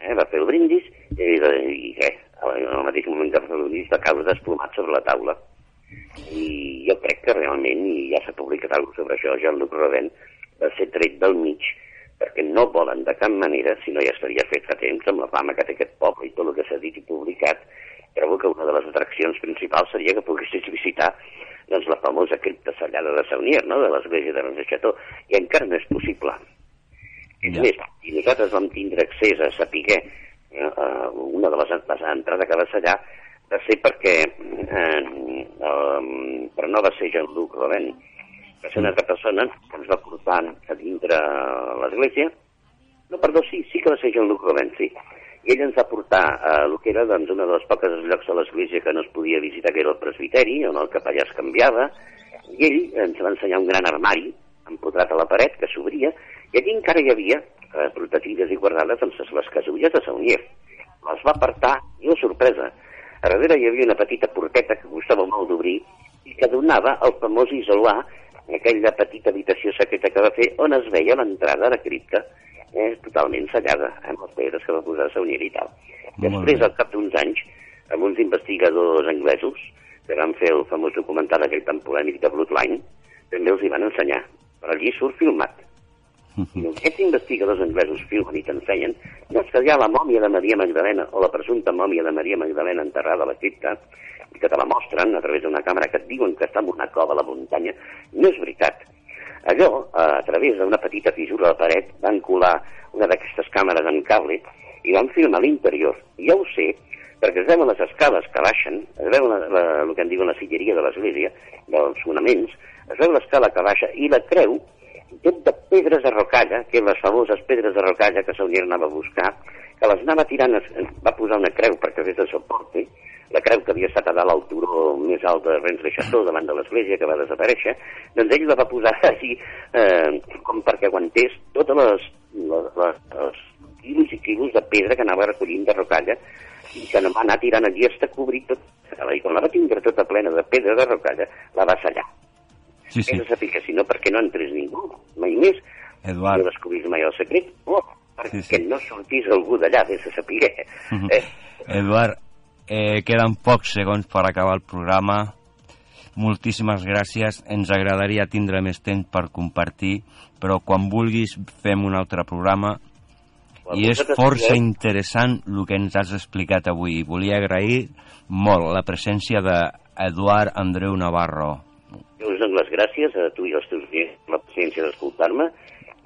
eh, va fer el brindis, i, i què, en el mateix moment que va fer el brindis va caure desplomat sobre la taula. I jo crec que realment, i ja s'ha publicat alguna sobre això, Jean-Luc Rodin va ser tret del mig perquè no volen de cap manera, si no ja estaria fet fa temps, amb la fama que té aquest poble i tot el que s'ha dit i publicat, trobo que una de les atraccions principals seria que poguessis visitar doncs, la famosa cripta sellada de Saunier, no?, de l'església de Rennes Chateau, i encara no és possible. És Ja. més, i nosaltres vam tindre accés a saber eh, una de les, les entrades que va sellar va ser perquè eh, eh, però no va ser Jean-Luc Robin, va ser una altra persona que ens va portar a dintre l'església. No, perdó, sí, sí que va ser Jean-Luc Robin, sí. I ell ens va portar a el que era doncs, una de les poques llocs de l'església que no es podia visitar, que era el presbiteri, on el capellà es canviava, i ell ens va ensenyar un gran armari empotrat a la paret que s'obria, i allí encara hi havia, eh, protegides i guardades, doncs, les casulles de Saunier. Les va apartar, i una sorpresa, a darrere hi havia una petita porteta que costava molt d'obrir i que donava el famós isolar, aquella petita habitació secreta que va fer, on es veia l'entrada a la cripta, eh, totalment sellada, amb les pedres que va posar Saunier i tal. Molt Després, bé. al cap d'uns anys, amb uns investigadors anglesos, que van fer el famós documental aquell tan polèmic de Bloodline, també els hi van ensenyar. Però allí surt filmat. I aquests investigadors anglesos filmen i t'ensenyen doncs que hi ha la mòmia de Maria Magdalena o la presumpta mòmia de Maria Magdalena enterrada a la cripta i que te la mostren a través d'una càmera que et diuen que està en una cova a la muntanya. No és veritat. Allò, a través d'una petita fissura de la paret, van colar una d'aquestes càmeres en cable i van filmar l'interior. Ja ho sé, perquè es veuen les escales que baixen, es veu la, la, el que en diuen la silleria de l'església, dels fonaments, es veu l'escala que baixa i la creu, tot de pedres de rocalla, que les famoses pedres de rocalla que Saunier anava a buscar, que les anava tirant, va posar una creu perquè fes de suporte, la creu que havia estat a dalt al turó més alt de Rennes le Chateau, davant de l'església, que va desaparèixer, doncs ell la va posar així, eh, com perquè aguantés totes les, les, les, els quilos i quilos de pedra que anava recollint de rocalla, i que no va anar tirant allí està cobrit tot, i quan la va tindre tota plena de pedra de rocalla, la va sellar. Sí, sí. Hem de saber que si no, perquè no entrés ningú, mai més. Eduard. No descobrís mai el secret, o perquè Sí, sí. no sortís algú d'allà, des de saber. Eh? Eduard, eh, queden pocs segons per acabar el programa. Moltíssimes gràcies. Ens agradaria tindre més temps per compartir, però quan vulguis fem un altre programa. I és força interessant el que ens has explicat avui. Volia agrair molt la presència d'Eduard Andreu Navarro. Jo us dono les gràcies a tu i als teus per la paciència d'escoltar-me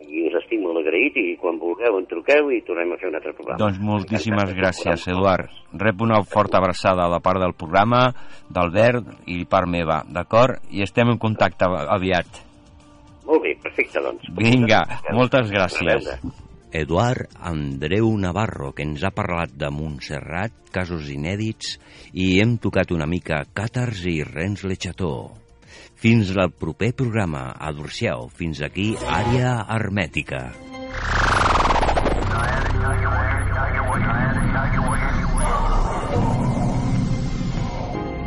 i us estic molt agraït i quan vulgueu em truqueu i tornem a fer un altre programa. Doncs moltíssimes gràcies, Eduard. Rep una forta abraçada de part del programa, d'Albert i part meva, d'acord? I estem en contacte aviat. Molt bé, perfecte, doncs. Vinga, moltes A gràcies. Eduard Andreu Navarro, que ens ha parlat de Montserrat, casos inèdits, i hem tocat una mica Càtars i Rens Le Chateau. Fins al proper programa. Adorciau. Fins aquí, àrea hermètica.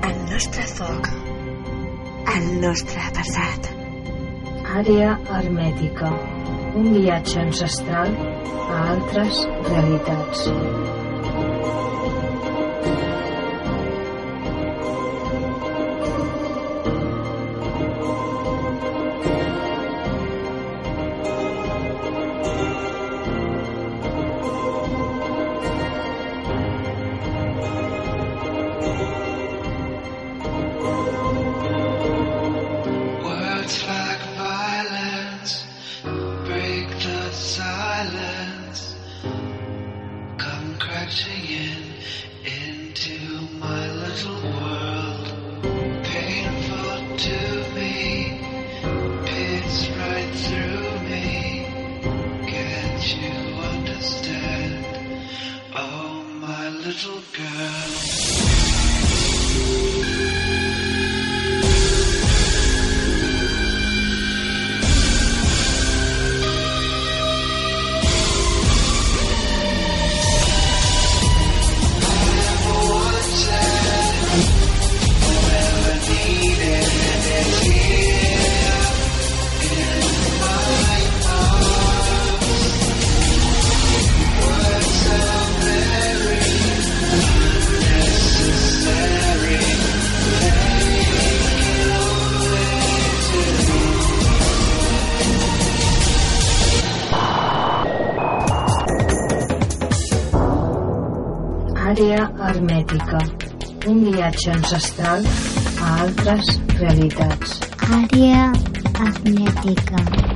El nostre foc. El nostre passat. Àrea hermètica. Un viatge ancestral a altres realitats. Viatge ancestral a altres realitats. Àrea hermètica.